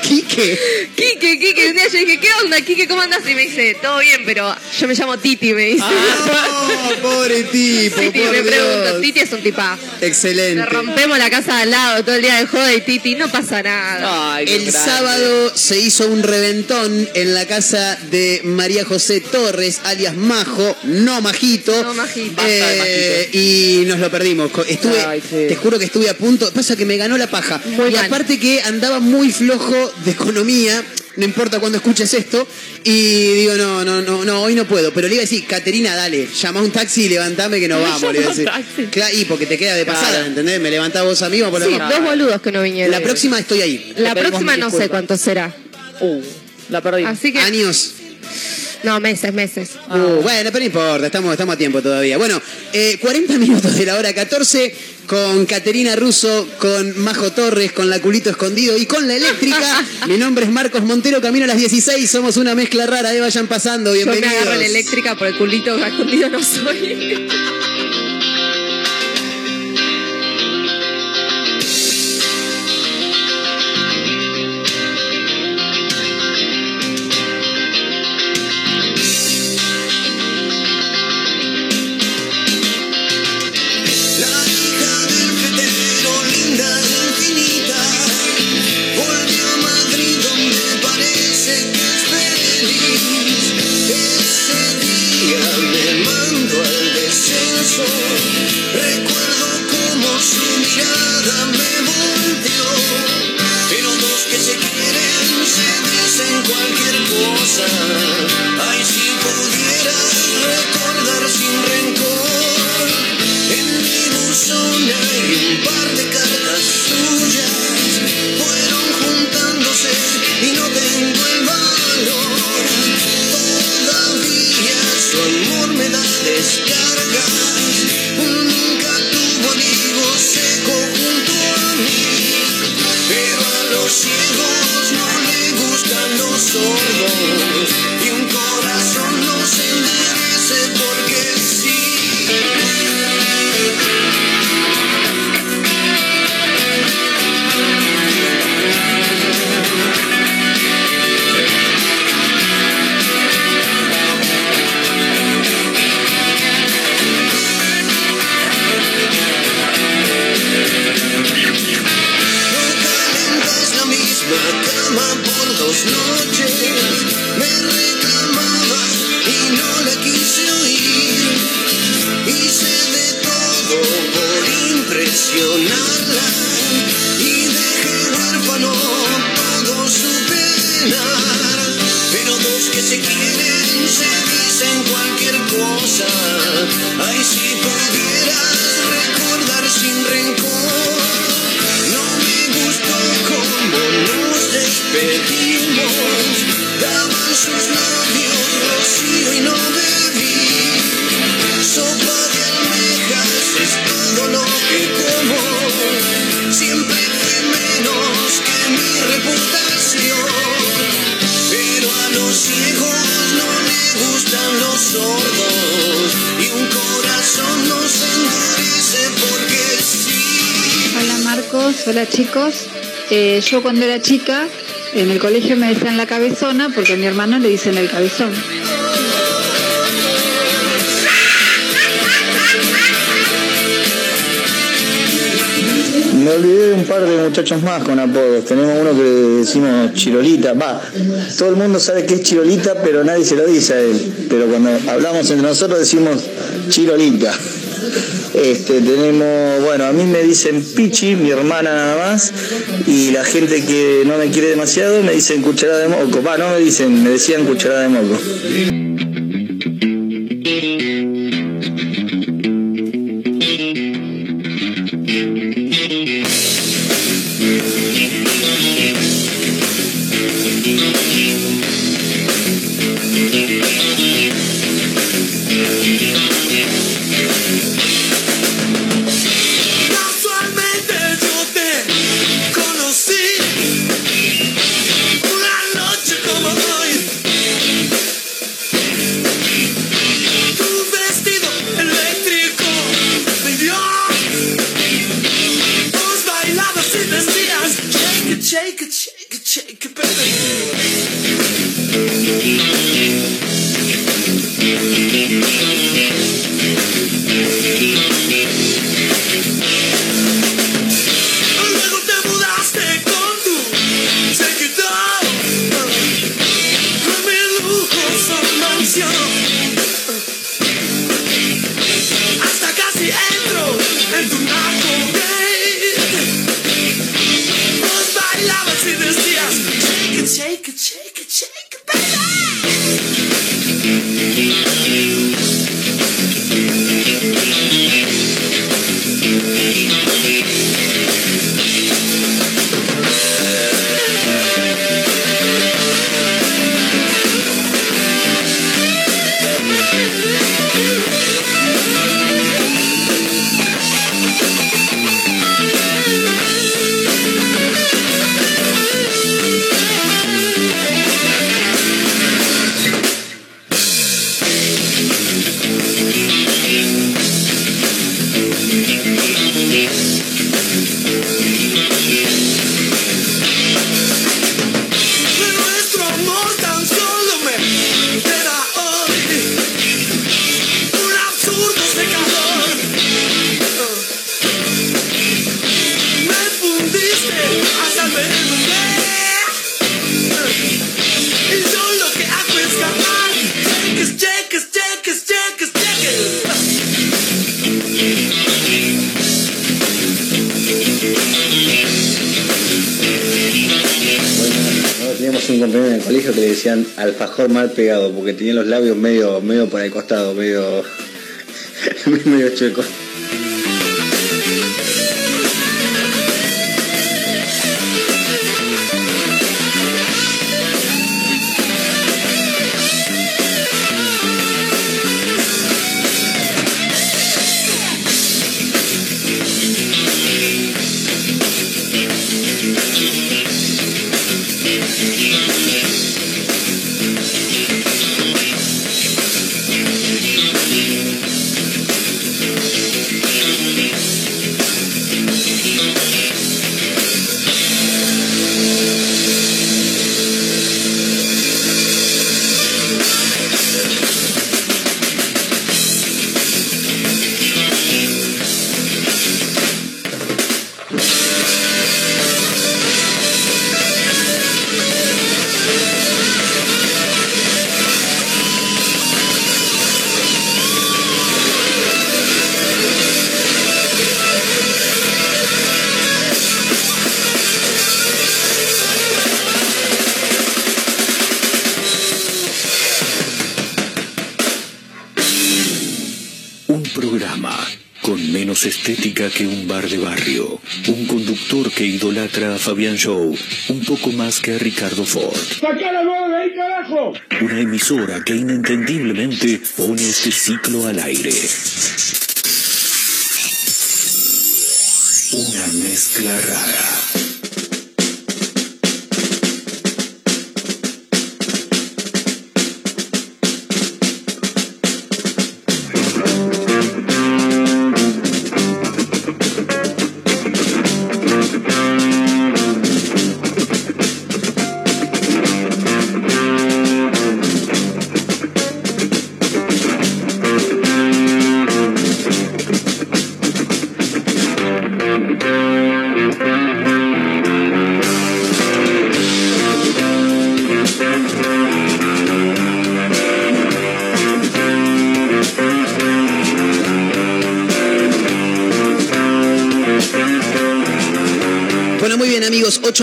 Quique. Quique, Quique. Un día yo dije, ¿qué onda, Quique? ¿Cómo andas? Y me dice, todo bien, pero yo me llamo Titi, me dice. No, pobre tipo, Titi, por me pregunto. Titi es un tipazo. Excelente. Le rompemos la casa de al lado todo el día de joda y Titi, no pasa nada. Ay, qué El grande. sábado se hizo un reventón en la casa de María José Torres, alias Majo, no Majito. No, Majito. Eh, y nos lo perdimos. Estuve, Ay, sí. te juro que estuve a punto. Pasa que me ganó la paja. Muy y mal. aparte que andaba muy flojo de economía. No importa cuando escuches esto. Y digo, no, no, no, no, hoy no puedo. Pero le iba a decir, Caterina, dale, llama un taxi y levantame que nos [laughs] vamos. Le iba a decir. Llama un taxi. Claro, y porque te queda de pasada, Claro. ¿entendés? Me levantás vos a mí, vamos por Sí, dos boludos que no vinieron. La próxima estoy ahí. La próxima no sé cuánto será. Uh, la perdí. Así que. Años. No, meses, meses. Uh, bueno, pero no importa, estamos, estamos a tiempo todavía. Bueno, eh, 40 [laughs] minutos de la hora 14 con Caterina Russo, con Majo Torres, con la culito escondido y con la eléctrica. [laughs] Mi nombre es Marcos Montero, camino a las 16, somos una mezcla rara, eh, vayan pasando, Yo me bienvenidos. agarro la eléctrica por el culito escondido no soy. [laughs] yo cuando era chica en el colegio me decían la cabezona porque a mi hermano le dicen el cabezón. me olvidé de un par de muchachos más con apodos. Tenemos uno que decimos Chirolita. Va, todo el mundo sabe que es Chirolita, pero nadie se lo dice a él. Pero cuando hablamos entre nosotros decimos Chirolita. Este, tenemos, bueno, a mí me dicen Pichi, mi hermana nada más, y la gente que no me quiere demasiado me dicen cucharada de moco. Va, no me dicen, me decían cucharada de moco. Porque tenía los labios medio, medio para el costado, medio, [laughs] medio. Idolatra a Fabián Show un poco más que a Ricardo Ford. ¡Sacá la mano de ahí, carajo! Una emisora que inentendiblemente pone este ciclo al aire. Una mezcla rara.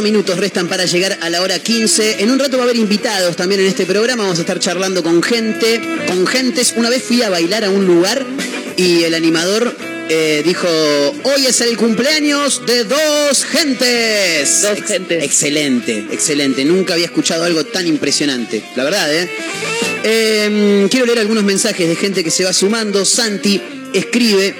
Minutos restan para llegar a la hora 15. En un rato va a haber invitados también en este programa. Vamos a estar charlando con gente, con gentes. Una vez fui a bailar a un lugar y el animador eh, dijo, hoy es el cumpleaños de dos gentes. Dos gentes. Excelente, excelente. Nunca había escuchado algo tan impresionante. La verdad, ¿eh? Eh, quiero leer algunos mensajes de gente que se va sumando. Santi escribe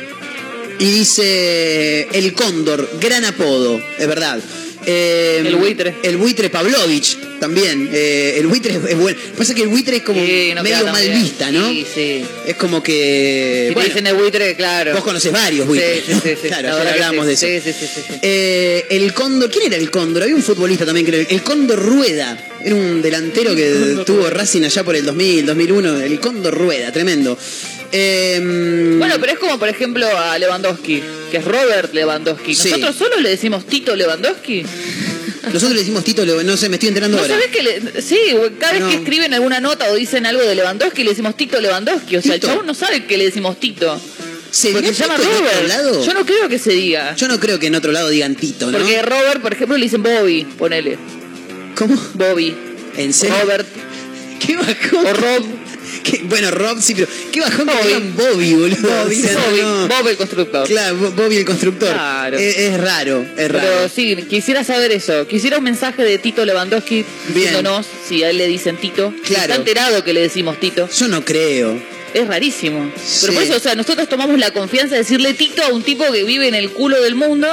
y dice el cóndor, gran apodo, es verdad. Eh, El buitre. El buitre Pavlovich también. eh, el buitre es bueno. Pasa que el buitre es como Sí, no medio mal bien. vista, ¿no? Sí, sí. Es como que. Si bueno, te dicen el buitre, claro. vos conocés varios buitres. Sí, sí, sí, sí. claro, hablábamos sí. de eso. Sí, sí, sí, sí, sí. Eh, el Cóndor, ¿quién era el Cóndor? Había un futbolista también, creo. El Cóndor Rueda. Era un delantero que tuvo Racing allá por el 2000, 2001. El Cóndor Rueda, tremendo. Eh, Bueno, pero es como, por ejemplo, a Lewandowski, que es Robert Lewandowski. Nosotros solo le decimos Tito Lewandowski. nosotros le decimos Tito, no sé, me estoy enterando ¿No ahora. sabés que le- Sí, cada vez que escriben alguna nota o dicen algo de Lewandowski le decimos Tito Lewandowski. O sea, Tito. el chabón no sabe que le decimos Tito. ¿Se Porque dirá se llama Tito en otro Robert. lado? Yo no creo que se diga. Yo no creo que en otro lado digan Tito, ¿no? Porque Robert, por ejemplo, le dicen Bobby, ponele. ¿Cómo? Bobby. ¿En serio? Robert. [laughs] ¿Qué bajón? O Rob. [laughs] ¿Qué- Bueno, Rob sí, pero qué bajón que Bobby. digan Bobby, boludo. Bobby, O sea, Bobby, no. Bob el constructor. Claro, Bo- Bobby el constructor. Claro. Es, es raro, es raro. Pero sí, quisiera saber eso. Quisiera un mensaje de Tito Lewandowski diciéndonos si a él le dicen Tito. Si Claro. Está enterado que le decimos Tito. Yo no creo. Es rarísimo. Sí. Pero por eso, o sea, nosotros tomamos la confianza de decirle Tito a un tipo que vive en el culo del mundo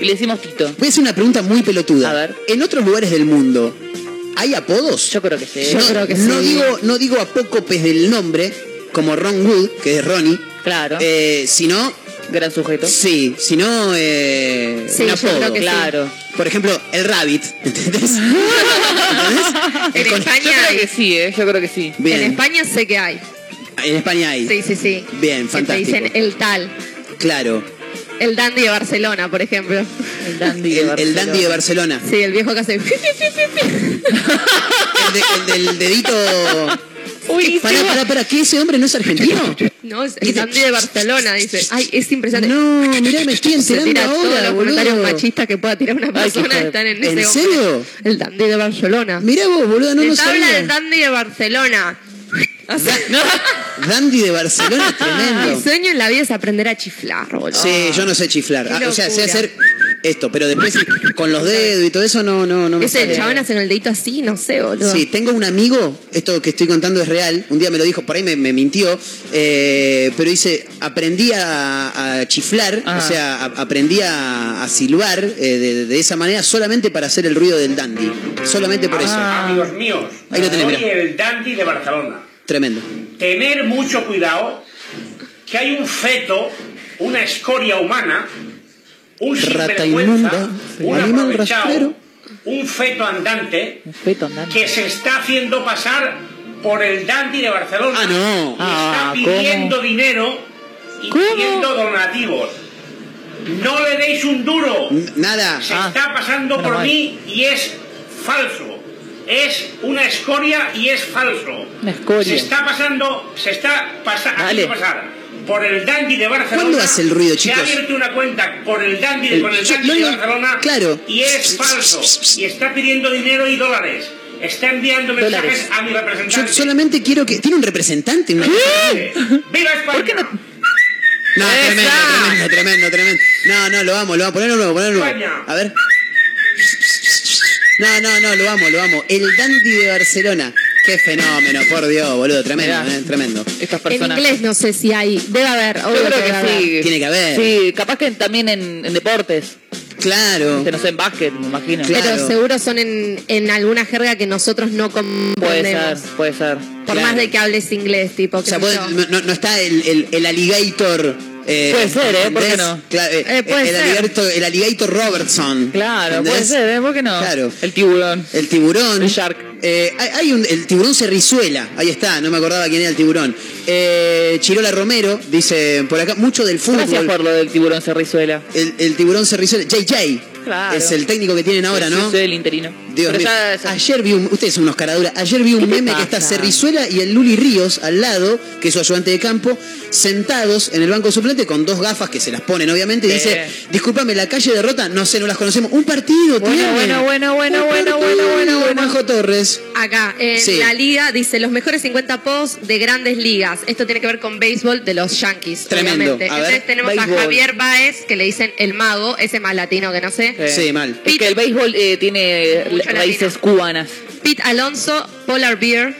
y le decimos Tito. Voy a hacer una pregunta muy pelotuda. A ver. En otros lugares del mundo, ¿hay apodos? Yo creo que sí. no, creo que no sí. digo, no digo apócopes del nombre, como Ron Wood, que es Ronnie, Claro. eh, sino, Gran sujeto. sí, sino eh, Sí, un yo apodo. creo que sí. Claro. Por ejemplo, el Rabbit, [laughs] ¿entendés? En Yo España creo hay. que sí, ¿eh? Yo creo que sí. Bien. En España sé que hay. En España hay. Sí, sí, sí. Bien, Que fantástico. te dicen el tal. Claro. El dandy de Barcelona, por ejemplo. El dandy de El, el Barcelona. dandy de Barcelona. Sí, el viejo que hace. El, de- el del dedito. [laughs] Buenísimo. Pará, pará, pará, ¿qué ese hombre no es argentino? No, es el dandy de Barcelona, dice. Ay, es impresionante. No, mirá, me estoy [laughs] Se enterando tira todos ahora, los comentarios boludo. machistas que pueda tirar una Ay, persona de- están en, ¿En ese hombre. serio? El dandy de Barcelona. Mirá vos, boludo, no lo habla sabía. del dandy de Barcelona. O sea, Dandy de Barcelona, Mi [laughs] tremendo. sueño en la vida es aprender a chiflar, boludo. Sí, yo no sé chiflar. Qué Ah, o sea, sé locura. hacer esto, pero después con los dedos y todo eso no, no, no me Ese sale. chabón hace con el dedito así, no sé, boludo. Sí, tengo un amigo, esto que estoy contando es real, un día me lo dijo, por ahí me, me mintió, eh, pero dice, aprendí a, a chiflar, Ah. o sea, a- aprendí a, a silbar eh, de, de esa manera solamente para hacer el ruido del dandy, solamente por eso. Amigos míos, Ahí lo tenés, soy mirá. el dandy de Barcelona. Tremendo. Tener mucho cuidado que hay un feto, una escoria humana, un Rata sinvergüenza, inmunda, un animal aprovechado, rastrero. un feto andante Un feto andante. que se está haciendo pasar por el dandy de Barcelona Ah, no. y Ah, está pidiendo ¿cómo? dinero y ¿Cómo? pidiendo donativos. No le deis un duro. N- Nada. Se Ah, está pasando por mal. mí y es falso. Es una escoria y es falso. Una escoria. Se está pasando, se está pasa- Dale. haciendo pasar por el dandy de Barcelona. ¿Cuándo hace el ruido, Se ha chicos? abierto una cuenta por el dandy, El- con el yo- dandy no, de no, Barcelona claro. y es falso. Y está pidiendo dinero y dólares. Está enviando mensajes Dólares. a mi Yo representante. solamente quiero que... ¿Tiene un representante? Una- ¡Viva España! No, tremendo, Esa. tremendo, tremendo, tremendo. No, no, lo vamos, lo vamos. Ponelo nuevo, ponelo nuevo. A ver. No, no, no, lo vamos, lo vamos. El dandy de Barcelona. Qué fenómeno, por Dios, boludo. Tremendo, Mirá. eh, tremendo. Estas En personas. inglés no sé si hay. Debe haber. Yo obvio creo debe que haber. sí. Tiene que haber. Sí, capaz que también en, en deportes. Claro. Que no sé, en básquet, me imagino. Claro. Pero seguro son en, en alguna jerga que nosotros no Puede comprendemos. ser, puede ser. Por Claro. más de que hables inglés, tipo. O sea, qué sé puede- yo. no, no está el, el, el alligator. Eh, Puede ser, ¿eh? ¿Por qué no? Claro, eh, Eh, puede el, ser. alligator, el alligator Robertson. Claro, ¿entendés? puede ser, ¿eh? ¿Por qué no? Claro. El tiburón. El tiburón. El shark. Eh, hay, un, el tiburón Cerrizuela. Ahí está, no me acordaba quién era el tiburón. Eh, Chirola Romero dice por acá, mucho del fútbol. Gracias por lo del tiburón Cerrizuela. El, el tiburón Cerrizuela. JJ. Claro. Es el técnico que tienen ahora, ¿no? sí, el interino. Dios mío. ya- ya- Ayer vi un, ustedes son unos caraduras, ayer vi un ¿Qué te meme que está? Cerrizuela y el Luli Ríos al lado, que es su ayudante de campo, sentados en el banco suplente con dos gafas que se las ponen obviamente y Eh. dice, discúlpame, la calle derrota, no sé, no las conocemos. Un partido, Bueno, bueno, bueno, bueno, bueno, bueno, bueno, bueno. Majo Torres. Acá, en Sí. la liga, dice los mejores 50 posts de grandes ligas. Esto tiene que ver con béisbol de los Yankees, Tremendo. obviamente. A ver, Entonces tenemos béisbol. a Javier Baez, que le dicen el mago, ese más latino que no sé. Sí, mal. Es que el béisbol eh, tiene Mucho raíces cubanas. Pete Alonso, Polar Bear.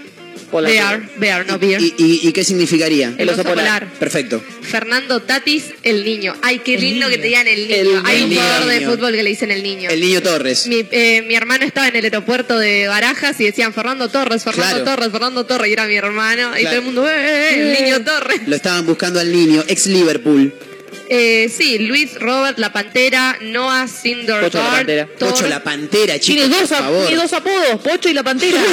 Polar bear, bear, no beer. ¿Y, y- y qué significaría? El oso polar. Perfecto. Fernando Tatis, el niño. Ay, qué lindo que te digan el niño. El Hay un niño. jugador de fútbol que le dicen el niño. El niño Torres. Mi, eh, mi hermano estaba en el aeropuerto de Barajas y decían Fernando Torres, Fernando Claro. Torres, Fernando Torres, y era mi hermano. Y Claro. todo el mundo, "Eh, eh, eh, el niño Torres. Lo estaban buscando al niño, ex Liverpool. Eh, sí, Luis Robert, La Pantera, Noah Pocho la Pantera. Thor. Pocho la pantera, chicos. Tiene dos, por favor. tiene dos apodos, Pocho y la Pantera. [laughs]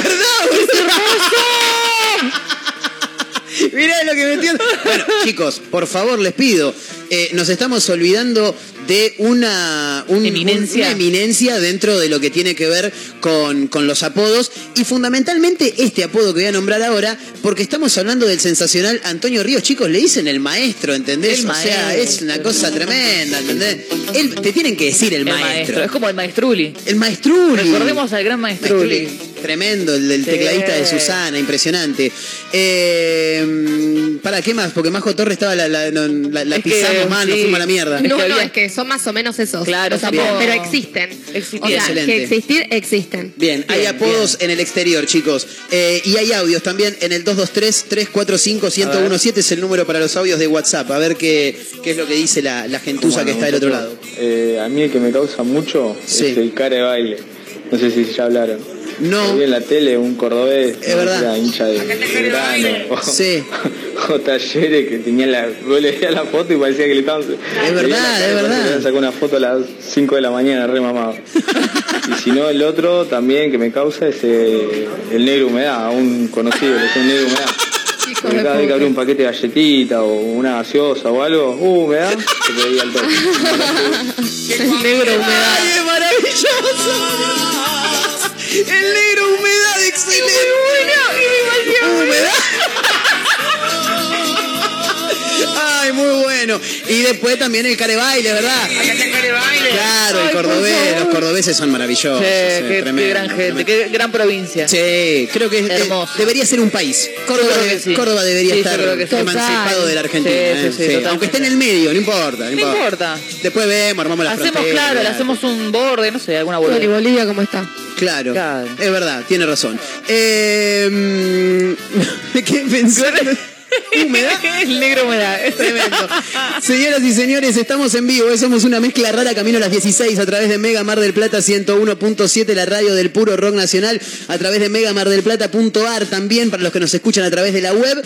[laughs] Mirá lo que me entiendo. Bueno, chicos, por favor, les pido. eh, nos estamos olvidando de una, un- Eminencia. una eminencia dentro de lo que tiene que ver con, con los apodos y fundamentalmente este apodo que voy a nombrar ahora, porque estamos hablando del sensacional Antonio Ríos. Chicos, le dicen el maestro, ¿entendés? El o sea, es una cosa tremenda, ¿entendés? Él, te tienen que decir el, El maestro. maestro. Es como el maestruli. El maestruli. Recordemos al gran maestruli. Tremendo, el del Sí. tecladista de Susana, impresionante. Eh, ¿Para qué más? Porque Majo Torres estaba la, la, no, la- la Es que, pisamos mal, nos fuimos a la mierda. Es que No, no, es que son más o menos esos. Claro, los bien. apodos, pero existen. O sea, Excelente. que existir, existen. Bien, hay Bien, apodos en el exterior, chicos. Eh, y hay audios también en el 223-345-1017 es el número para los audios de WhatsApp. A ver qué, qué es lo que dice la, la gentuza que está del otro lado. Eh, a mí el que me causa mucho Sí. es el cara de baile. No sé si ya hablaron. No. Vi en la tele un cordobés. Es verdad. Era hincha de Belgrano. O, [laughs] Sí. o talleres que tenían la. Vos le veías la foto y parecía que le estaban. Es verdad, es verdad. Sacó una foto a las 5 de la mañana, re mamado. [laughs] y si no, el otro también que me causa es eh, el negro humedad, un conocido, le dicen negro humedad. Porque cada vez que abría un paquete de galletita o una gaseosa o algo, uh, humedad, se te veía el toque. [laughs] El negro humedad. ¡Ay, es maravilloso! El negro humedad, excelente. Humedad. Muy bueno. Y después también el care baile, ¿verdad? Claro, el Ay, por cordobés, favor. los cordobeses son maravillosos. Sí, sí, qué, qué tremendo, gran gente, tremendo. qué gran provincia. Sí, creo que eh, Hermoso. debería ser un país. Córdoba, debe- sí. Córdoba debería Sí, estar emancipado de la Argentina. Sí, eh, sí, sí, totalmente. Aunque esté en el medio, no importa. No No importa. importa. Después vemos, armamos la Hacemos, frontera. claro, le hacemos un borde, no sé, alguna Bueno, ¿y. Bolivia cómo está? Claro, Claro. es verdad, tiene razón. Eh, [laughs] ¿Qué pensar? [laughs] ¿Humedad? El negro humedad. Tremendo. [laughs] Señoras y señores, estamos en vivo. eh, Somos una mezcla rara camino a las 16 a través de Mega Mar del Plata 101.7, la radio del puro rock nacional, a través de megamardelplata.ar también para los que nos escuchan a través de la web.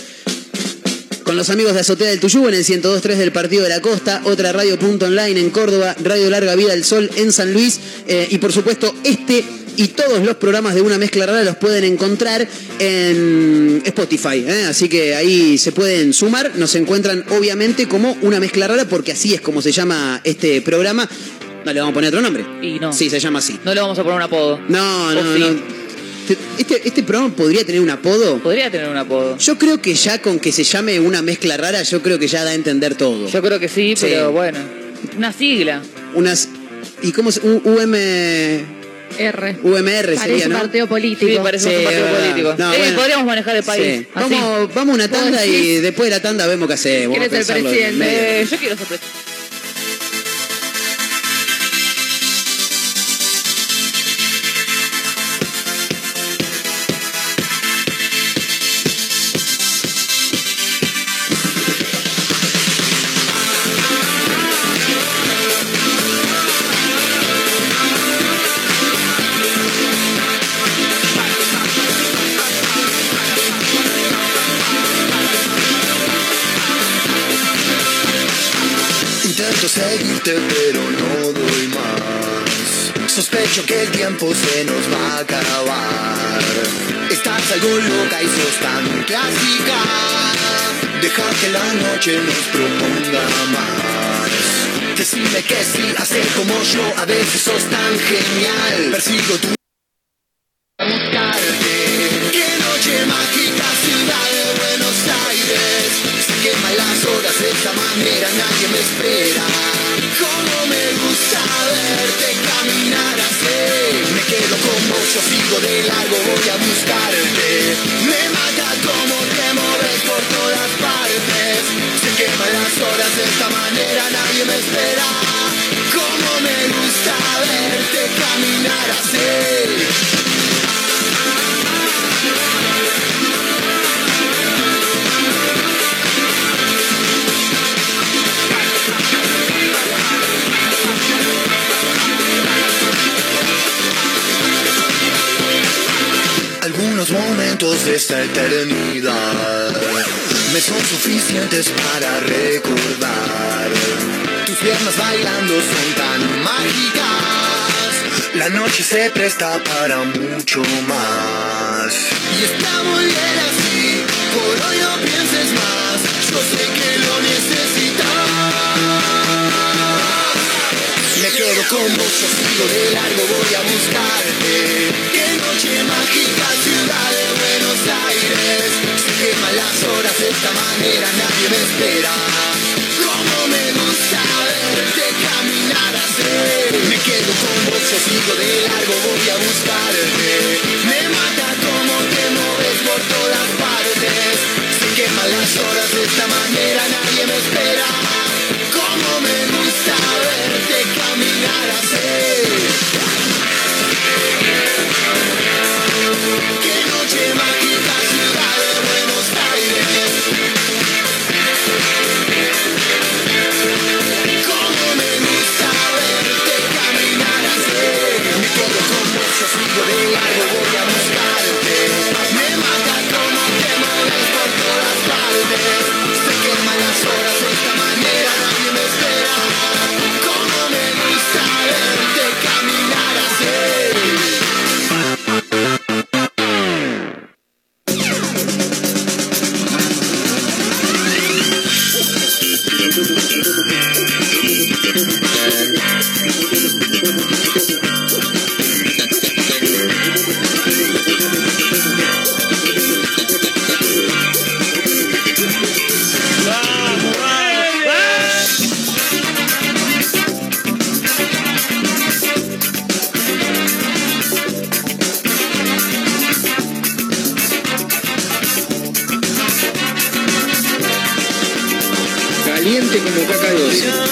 Con los amigos de Azotea del Tuyú en el 102.3 del Partido de la Costa, otra radio punto online en Córdoba, Radio Larga Vida del Sol en San Luis eh, y por supuesto este y todos los programas de Una Mezcla Rara los pueden encontrar en Spotify, ¿eh? así que ahí se pueden sumar, nos encuentran obviamente como Una Mezcla Rara porque así es como se llama este programa. No le vamos a poner otro nombre. Y no. Sí, se llama así. No le vamos a poner un apodo. No, ¿O no, sí? no. Este, este programa podría tener un apodo. Podría tener un apodo. Yo creo que ya con que se llame una mezcla rara, yo creo que ya da a entender todo. Yo creo que sí, Sí. pero bueno. Una sigla. Unas. ¿Y cómo se.? U- UM. R. UMR Parece sería, un ¿no? partido político. Sí, parece Sí, un partido verdad. político. No, Eh, bueno. Podríamos manejar el país. Sí. Vamos, vamos a una tanda ¿Vos y después de la tanda vemos qué hacemos. ¿Quién Vamos a es el pensarlo en presidente? Eh, yo quiero ser presidente. Pero no doy más. Sospecho que el tiempo se nos va a acabar. Estás algo loca y sos tan clásica. Deja que la noche nos proponga más. Decime que sí, hacer como yo A veces sos tan genial. Persigo tu caca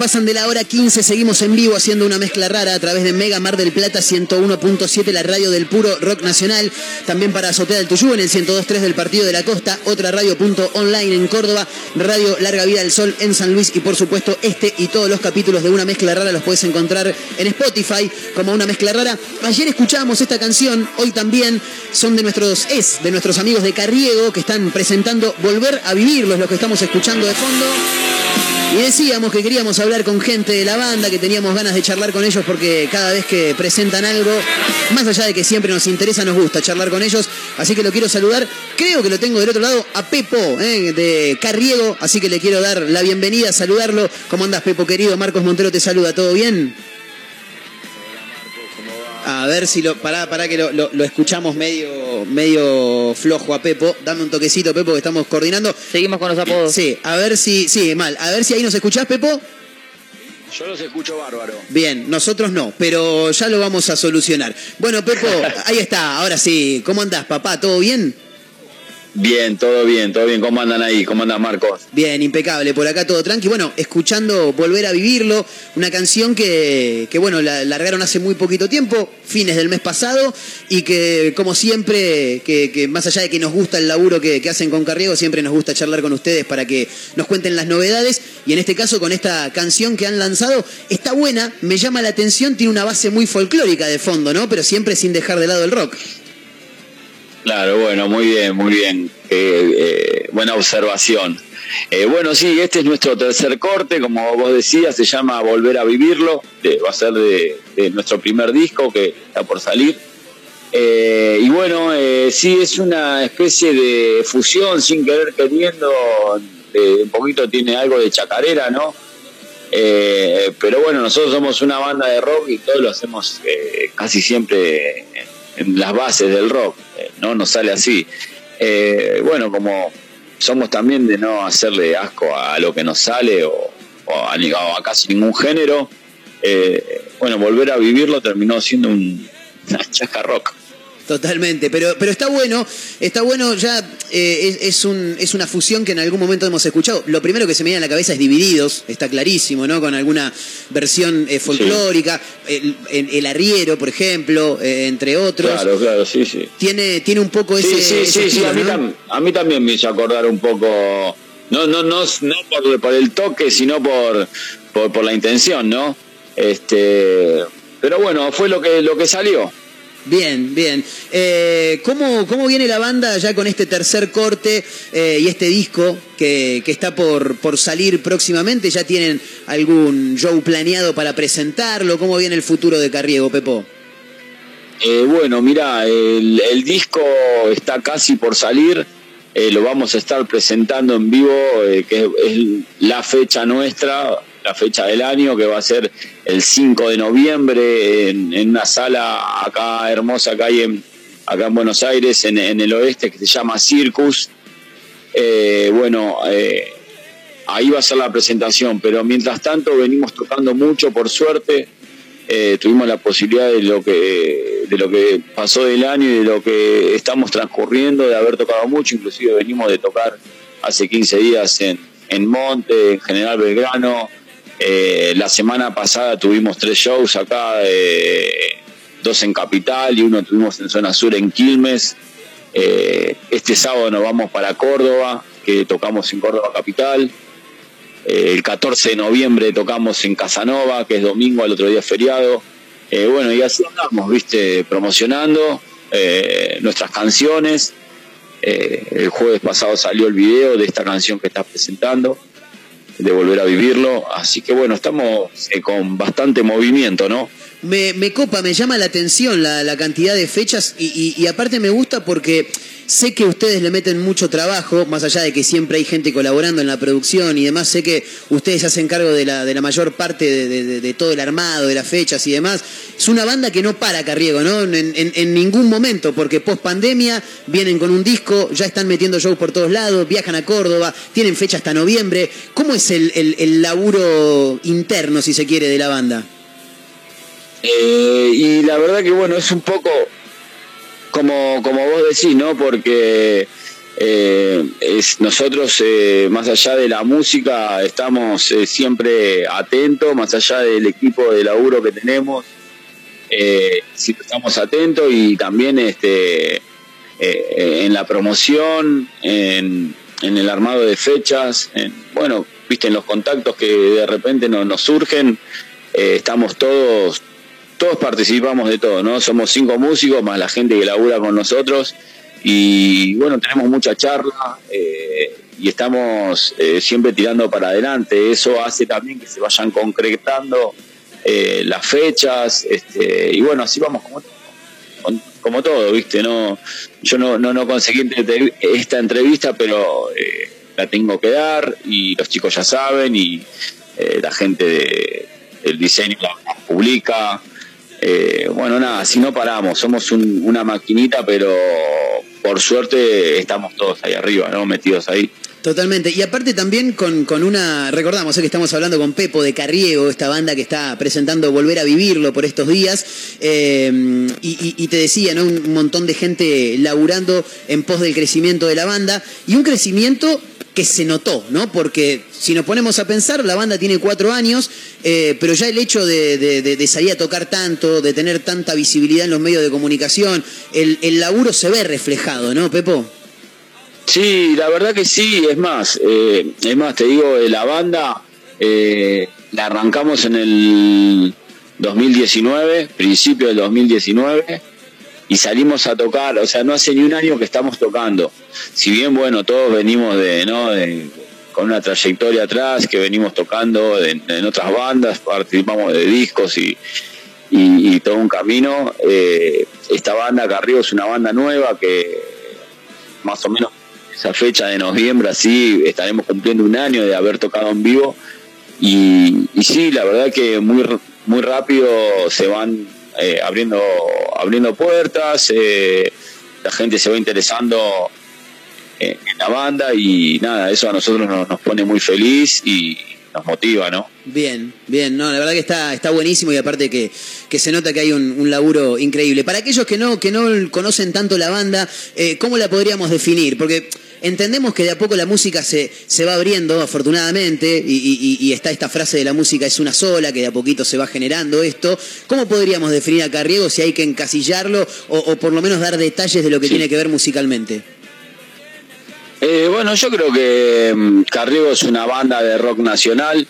pasan de la hora 15, seguimos en vivo haciendo una mezcla rara a través de Mega Mar del Plata 101.7, la radio del puro rock nacional, también para Azotea del Tuyú en el 102.3 del Partido de la Costa, otra radio online en Córdoba, radio Larga Vida del Sol en San Luis y por supuesto este y todos los capítulos de una mezcla rara los puedes encontrar en Spotify como una mezcla rara. Ayer escuchábamos esta canción, hoy también son de nuestros, es de nuestros amigos de Carriego que están presentando Volver a Vivirlos, los que estamos escuchando de fondo. Y decíamos que queríamos hablar con gente de la banda, que teníamos ganas de charlar con ellos porque cada vez que presentan algo, más allá de que siempre nos interesa, nos gusta charlar con ellos. Así que lo quiero saludar. Creo que lo tengo del otro lado a Pepo, eh, de Carriego. Así que le quiero dar la bienvenida, saludarlo. ¿Cómo andas, Pepo querido? Marcos Montero te saluda. ¿Todo bien? A ver si lo. Pará, pará que lo, lo- lo escuchamos medio, medio flojo a Pepo. Dame un toquecito, Pepo, que estamos coordinando. Seguimos con los apodos. Sí, a ver si. Sí, mal. A ver si ahí nos escuchás, Pepo. Yo los escucho bárbaro. Bien, nosotros no, pero ya lo vamos a solucionar. Bueno, Pepo, [laughs] ahí está, ahora sí. ¿Cómo andás, papá? ¿Todo bien? Bien, todo bien, todo bien. ¿Cómo andan ahí? ¿Cómo andan, Marcos? Bien, impecable, por acá todo tranqui. Bueno, escuchando Volver a Vivirlo, una canción que, que bueno, la largaron hace muy poquito tiempo, fines del mes pasado, y que como siempre, que, que más allá de que nos gusta el laburo que, que hacen con Carriego, siempre nos gusta charlar con ustedes para que nos cuenten las novedades, y en este caso con esta canción que han lanzado, está buena, me llama la atención, tiene una base muy folclórica de fondo, ¿no? Pero siempre sin dejar de lado el rock. Claro, bueno, muy bien, muy bien. Eh, eh, buena observación. Eh, bueno, sí, este es nuestro tercer corte, como vos decías, se llama Volver a Vivirlo, de- va a ser de, nuestro primer disco que está por salir. Eh, y bueno, eh, sí, es una especie de fusión sin querer queriendo, un poquito tiene algo de chacarera, ¿no? Eh, pero bueno, nosotros somos una banda de rock y todo lo hacemos casi siempre en, las bases del rock, no nos sale así. Eh, bueno, como somos también de no hacerle asco a lo que nos sale o, a, a casi ningún género, eh, bueno, volver a vivirlo terminó siendo un, [laughs] una rock. Totalmente, pero, pero está bueno, está bueno, ya eh, es, es un, es una fusión que en algún momento hemos escuchado. Lo primero que se me viene a la cabeza es Divididos, está clarísimo, ¿no? Con alguna versión eh, folclórica, el, el- el arriero, por ejemplo, eh, entre otros. Claro, claro, sí, sí. Tiene, tiene un poco ese. Sí, sí, ese sí, sí, a mí, ¿no? tam- a mí también me hizo acordar un poco No, no, no, no por, por el toque, sino por, por, por la intención, ¿no? Este, pero bueno, fue lo que, lo que salió. Bien, bien. Eh, ¿cómo, ¿Cómo viene la banda ya con este tercer corte eh, y este disco que, que está por, por salir próximamente? ¿Ya tienen algún show planeado para presentarlo? ¿Cómo viene el futuro de Carriego, Pepo? Eh, bueno, mira, el, el disco está casi por salir. eh, lo vamos a estar presentando en vivo, eh, que es, es la fecha nuestra, la fecha del año, que va a ser el 5 de noviembre en, en una sala acá hermosa que en, acá en Buenos Aires, en, en el oeste, que se llama Circus. Eh, bueno, eh, ahí va a ser la presentación, pero mientras tanto venimos tocando mucho, por suerte. Eh, tuvimos la posibilidad de lo que de lo que pasó del año y de lo que estamos transcurriendo, de haber tocado mucho, inclusive venimos de tocar hace 15 días en, en Monte, en General Belgrano. Eh, la semana pasada tuvimos tres shows acá, eh, dos en Capital y uno tuvimos en Zona Sur en Quilmes. Eh, este sábado nos vamos para Córdoba, que tocamos en Córdoba Capital. El 14 de noviembre tocamos en Casanova, que es domingo, al otro día es feriado. Bueno, y así andamos, viste, promocionando nuestras canciones. El jueves pasado salió el video de esta canción que estás presentando, de volver a vivirlo. Así que bueno, estamos eh, con bastante movimiento, ¿no? Me, me copa, me llama la atención la, la cantidad de fechas y, y- y aparte me gusta porque sé que ustedes le meten mucho trabajo, más allá de que siempre hay gente colaborando en la producción y demás, sé que ustedes hacen cargo de la, de la mayor parte de, todo el armado, de las fechas y demás. Es una banda que no para, Carriego, ¿no? En, ningún momento, porque post pandemia vienen con un disco, ya están metiendo shows por todos lados, viajan a Córdoba, tienen fecha hasta noviembre. ¿Cómo es el, el- el laburo interno, si se quiere, de la banda? Eh, y la verdad que bueno, es un poco como, como vos decís, ¿no? Porque eh, nosotros, eh, más allá de la música, estamos eh, siempre atentos, más allá del equipo de laburo que tenemos, eh, siempre estamos atentos y también este, eh, en la promoción, en, en el armado de fechas, en, bueno, viste, en los contactos que de repente no- nos surgen, eh, estamos todos todos participamos de todo, ¿no? Somos cinco músicos más la gente que labura con nosotros y bueno, tenemos mucha charla eh, y estamos eh, siempre tirando para adelante. Eso hace también que se vayan concretando eh, las fechas este, y bueno, así vamos como, como todo, ¿viste? No, yo no, no, no conseguí esta entrevista, pero eh, la tengo que dar y los chicos ya saben y eh, la gente de- del diseño la publica. Eh, bueno, nada, si no paramos, somos un- una maquinita, pero por suerte estamos todos ahí arriba, ¿no? Metidos ahí. Totalmente. Y aparte también con, con una. Recordamos que estamos hablando con Pepo de Carriego, esta banda que está presentando Volver a Vivirlo por estos días. Eh, y, y- y te decía, ¿no? Un montón de gente laburando en pos del crecimiento de la banda. Y un crecimiento que se notó, ¿no? Porque si nos ponemos a pensar, la banda tiene cuatro años, eh, pero ya el hecho de, salir a tocar tanto, de tener tanta visibilidad en los medios de comunicación, el, laburo se ve reflejado, ¿no, Pepo? Sí, la verdad que sí, es más, eh, es más, te digo, eh, la banda la arrancamos en el 2019, principio del 2019, y salimos a tocar, o sea, no hace ni un año que estamos tocando. Si bien, bueno, todos venimos de, ¿no? de- con una trayectoria atrás, que venimos tocando en, otras bandas, participamos de discos y, y, todo un camino. eh, esta banda Carrillo es una banda nueva que más o menos esa fecha de noviembre así estaremos cumpliendo un año de haber tocado en vivo y, y sí la verdad que muy muy rápido se van eh, abriendo abriendo puertas eh, la gente se va interesando en la banda y nada eso a nosotros nos, nos pone muy feliz y nos motiva no Bien, bien, no, la verdad que está, está buenísimo y aparte que, que se nota que hay un, un laburo increíble. Para aquellos que no, que no conocen tanto la banda, eh, ¿cómo la podríamos definir? Porque entendemos que de a poco la música se, se va abriendo, afortunadamente, y, y- y está esta frase de la música es una sola, que de a poquito se va generando esto. ¿Cómo podríamos definir a Carriego si hay que encasillarlo o, o por lo menos dar detalles de lo que tiene que ver musicalmente? Eh, bueno, yo creo que mm, Carriego es una banda de rock nacional.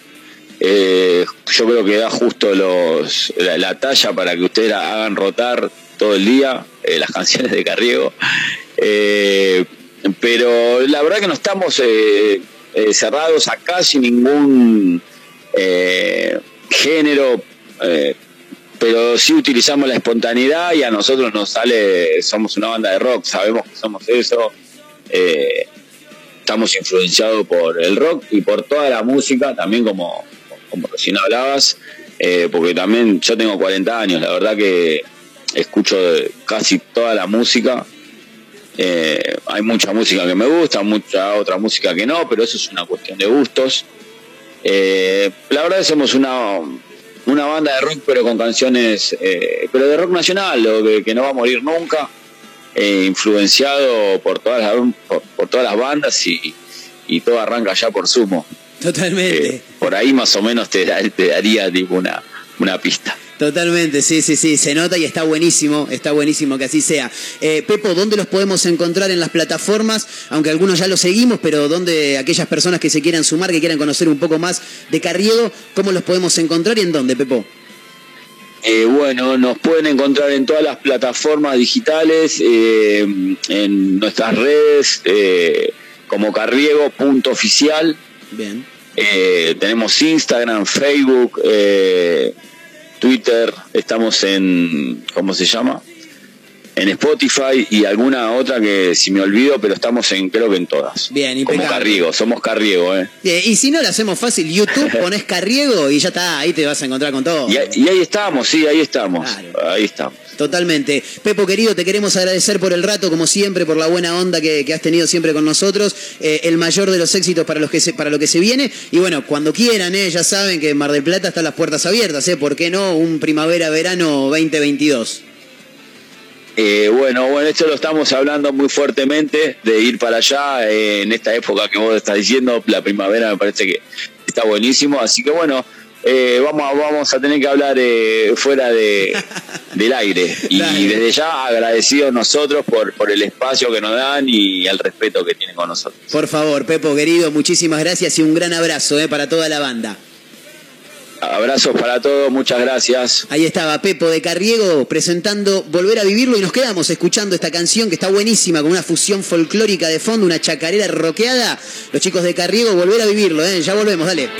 Eh, yo creo que da justo los, la, la talla para que ustedes hagan rotar todo el día eh, las [laughs] canciones de Carriego. Pero la verdad que no estamos eh, eh, cerrados a casi ningún eh, género, eh, pero sí utilizamos la espontaneidad y a nosotros nos sale, somos una banda de rock, sabemos que somos eso, eh, estamos influenciados por el rock y por toda la música, también como, como recién hablabas, porque también yo tengo 40 años, la verdad que escucho casi toda la música. Eh, hay mucha música que me gusta, mucha otra música que no, pero eso es una cuestión de gustos. Eh, la verdad somos una, una banda de rock, pero con canciones, eh, pero de rock nacional, lo que, que no va a morir nunca, eh, influenciado por todas las, por, por todas las bandas y, y todo arranca ya por sumo. Totalmente. Eh, por ahí más o menos te, te daría tipo una, una pista. Totalmente, sí, sí, sí, se nota y está buenísimo, está buenísimo que así sea. Eh, Pepo, ¿dónde los podemos encontrar en las plataformas? Aunque algunos ya los seguimos, pero ¿dónde aquellas personas que se quieran sumar, que quieran conocer un poco más de Carriego, cómo los podemos encontrar y en dónde, Pepo? Eh, bueno, nos pueden encontrar en todas las plataformas digitales, eh, en nuestras redes, eh, como carriego.oficial. Bien. Eh, tenemos Instagram, Facebook, eh, Twitter, estamos en, ¿cómo se llama? En Spotify y alguna otra que si me olvido, pero estamos en, creo que en todas. Bien, Como impecable. Carriego, somos Carriego, ¿eh? Y si no, lo hacemos fácil, YouTube, [laughs] pones Carriego y ya está, ahí te vas a encontrar con todo. Y ahí estamos, sí, ahí estamos. Ahí estamos. Totalmente. Pepo, querido, te queremos agradecer por el rato, como siempre, por la buena onda que, que has tenido siempre con nosotros. Eh, el mayor de los éxitos para, los que se, para lo que se viene. Y bueno, cuando quieran, eh, ya saben que en Mar del Plata están las puertas abiertas. Eh, ¿Por qué no? Un primavera-verano 2022. Eh, bueno, bueno, esto lo estamos hablando muy fuertemente de ir para allá eh, en esta época que vos estás diciendo, la primavera me parece que está buenísimo, así que bueno, eh, vamos, a, vamos a tener que hablar eh, fuera de, [laughs] del aire y desde ya agradecidos nosotros por, por el espacio que nos dan y el respeto que tienen con nosotros. Por favor, Pepo, querido, muchísimas gracias y un gran abrazo eh, para toda la banda. Abrazos para todos, muchas gracias. Ahí estaba Pepo de Carriego presentando Volver a Vivirlo y nos quedamos escuchando esta canción que está buenísima con una fusión folclórica de fondo, una chacarera roqueada. Los chicos de Carriego, Volver a Vivirlo, ¿eh? ya volvemos, dale.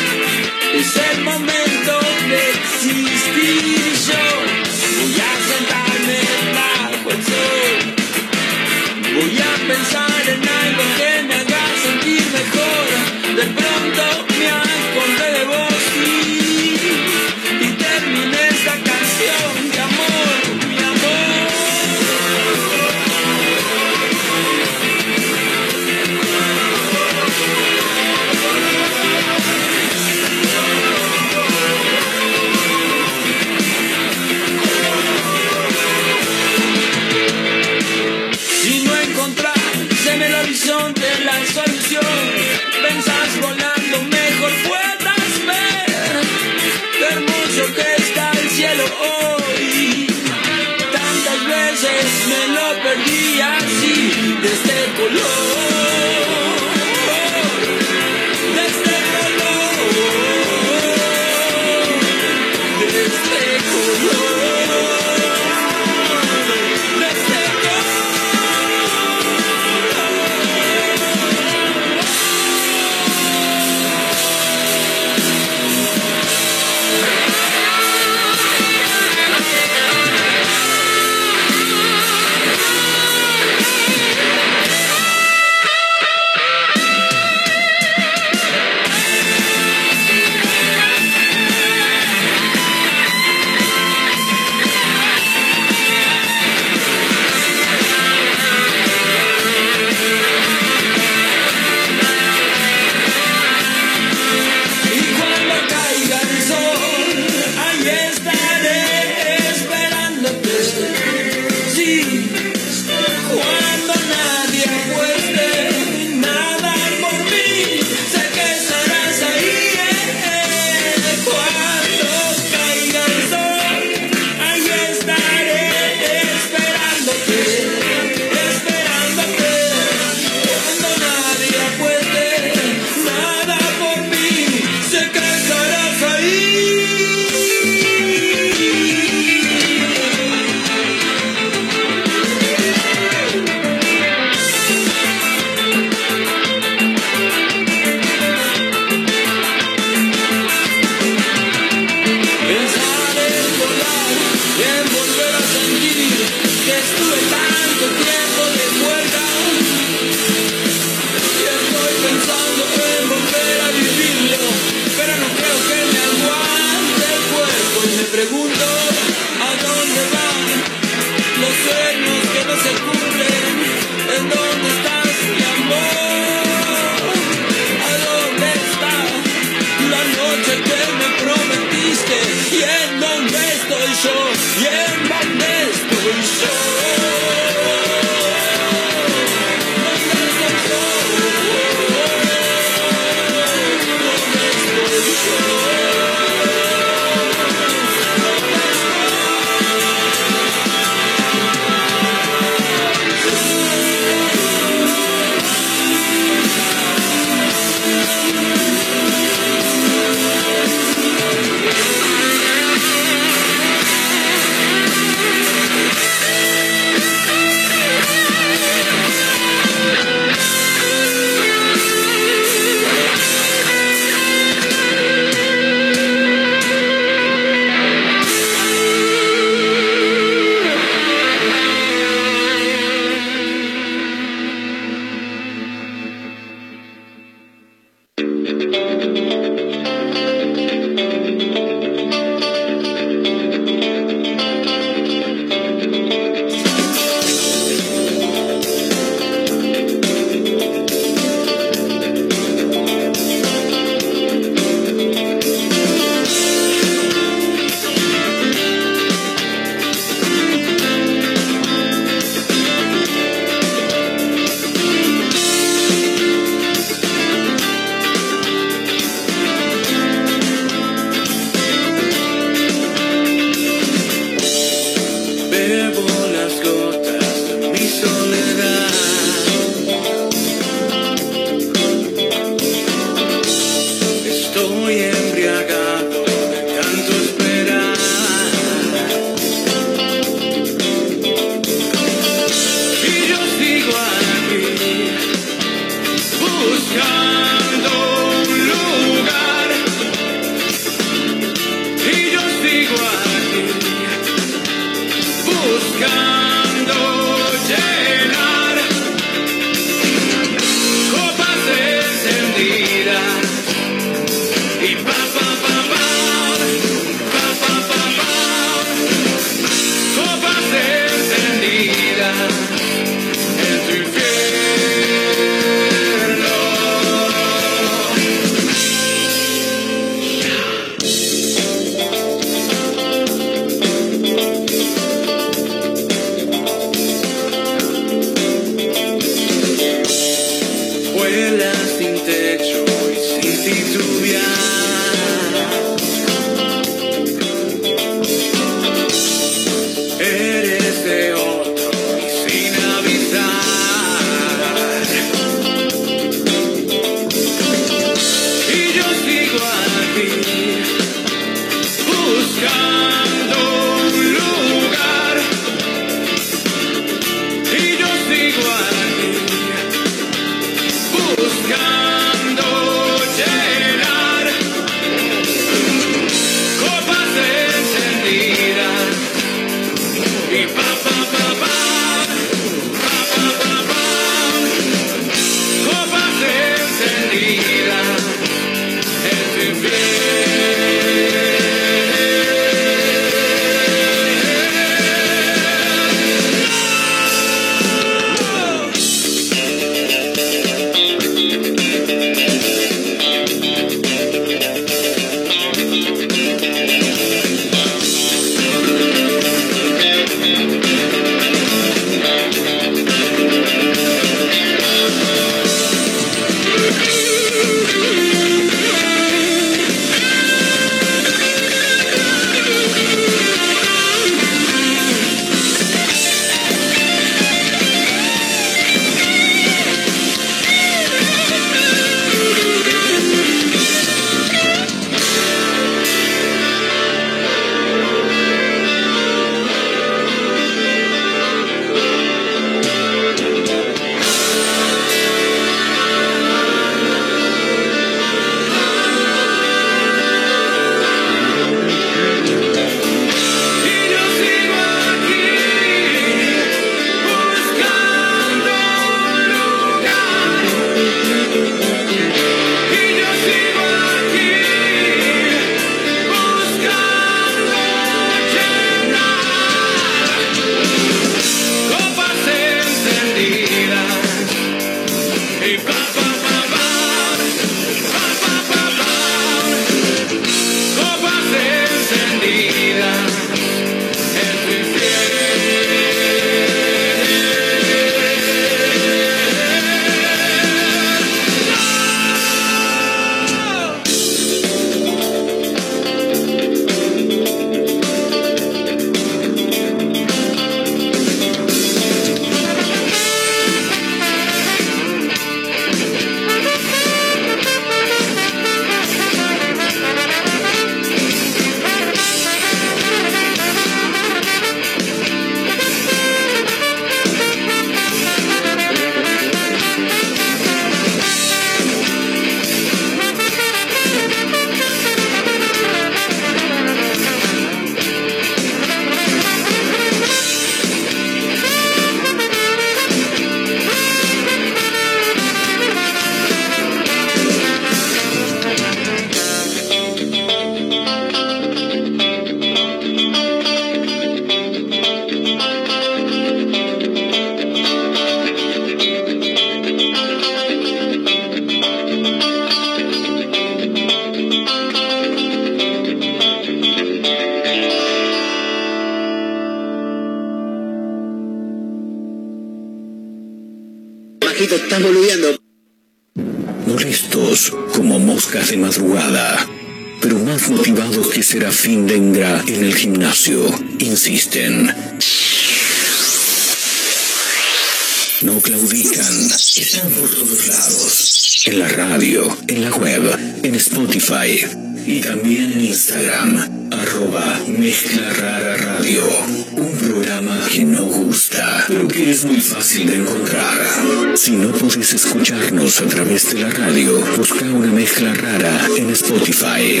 Escucharnos a través de la radio, busca una mezcla rara en Spotify.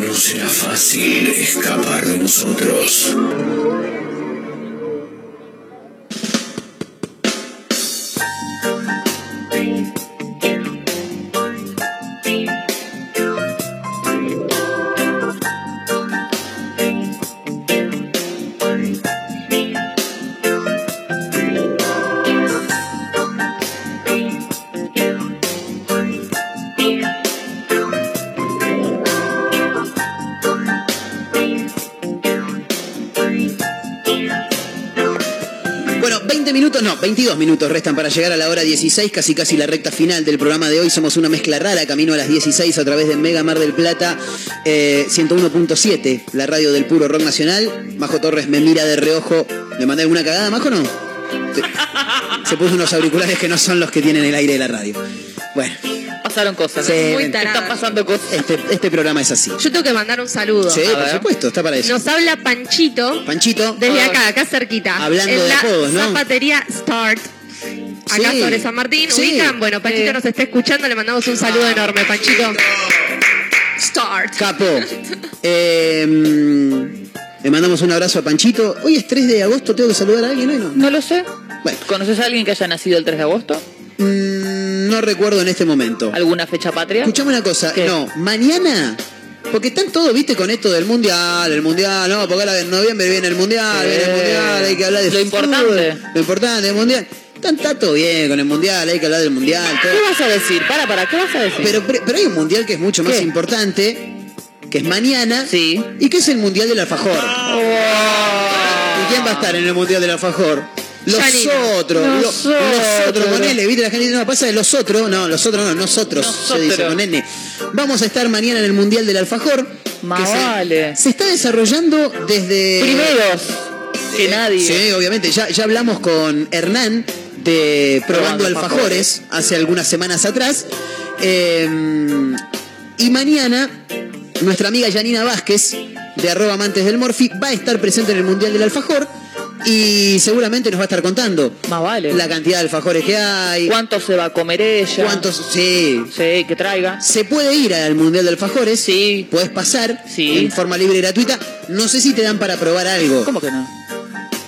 No será fácil escapar de nosotros. 22 minutos restan para llegar a la hora 16, casi casi la recta final del programa de hoy. Somos una mezcla rara, camino a las 16 a través de Mega Mar del Plata, eh, 101.7, la radio del puro rock nacional. Majo Torres me mira de reojo. ¿Le mandé alguna cagada, Majo, no? Se- Se puso unos auriculares que no son los que tienen el aire de la radio. Bueno, Pasaron cosas. Sí, Muy ven. Están pasando cosas. este, este programa es así. Yo tengo que mandar un saludo. Sí, por supuesto, está para eso. Nos habla Panchito. Panchito. Desde Ah. acá, acá cerquita. Hablando en de la apodos, ¿no? Zapatería Start. Acá Sí. sobre San Martín. Sí. ¿Ubican? Bueno, Panchito nos está escuchando. Le mandamos un saludo enorme, Panchito. Start. Capo. Eh, mm, le mandamos un abrazo a Panchito. Hoy es 3 de agosto, tengo que saludar a alguien hoy, ¿no? No lo sé. Bueno. ¿Conoces a alguien que haya nacido el 3 de agosto? Mm, no recuerdo en este momento. ¿Alguna fecha patria? Escuchame una cosa, ¿Qué? no, mañana, porque están todos, viste, con esto del mundial, el mundial, no, porque ahora en noviembre viene el mundial, viene el mundial, hay que hablar de Lo fútbol, importante. Lo importante, el mundial. Están, está todo bien con el mundial, hay que hablar del mundial. todo. ¿Qué vas a decir? Para, para, ¿qué vas a decir? Pero, pero, hay un mundial que es mucho más ¿Qué? importante, que es mañana, Sí. y que es el mundial del alfajor. ¿Y quién va a estar en el mundial del alfajor? Los Janina. otros, lo- los Nosotros. otros, con L, viste la gente dice, no, pasa de los otros, no, los otros no, nosotros, se dice con N. Vamos a estar mañana en el Mundial del Alfajor. Más se- vale. Se, está desarrollando desde... Primeros que Eh, nadie. Sí, obviamente, ya, ya hablamos con Hernán de Probando Probando Alfajores hace algunas semanas atrás. Eh, y mañana, nuestra amiga Janina Vázquez, de arroba amantes del Morfi, va a estar presente en el Mundial del Alfajor y seguramente nos va a estar contando Más vale. la cantidad de alfajores que hay, ¿Cuánto se va a comer ella? cuántos... Sí, Sí, que traiga. se puede ir al Mundial de Alfajores. Sí. Puedes pasar Sí. en forma libre y gratuita. No sé si te dan para probar algo. ¿Cómo que no?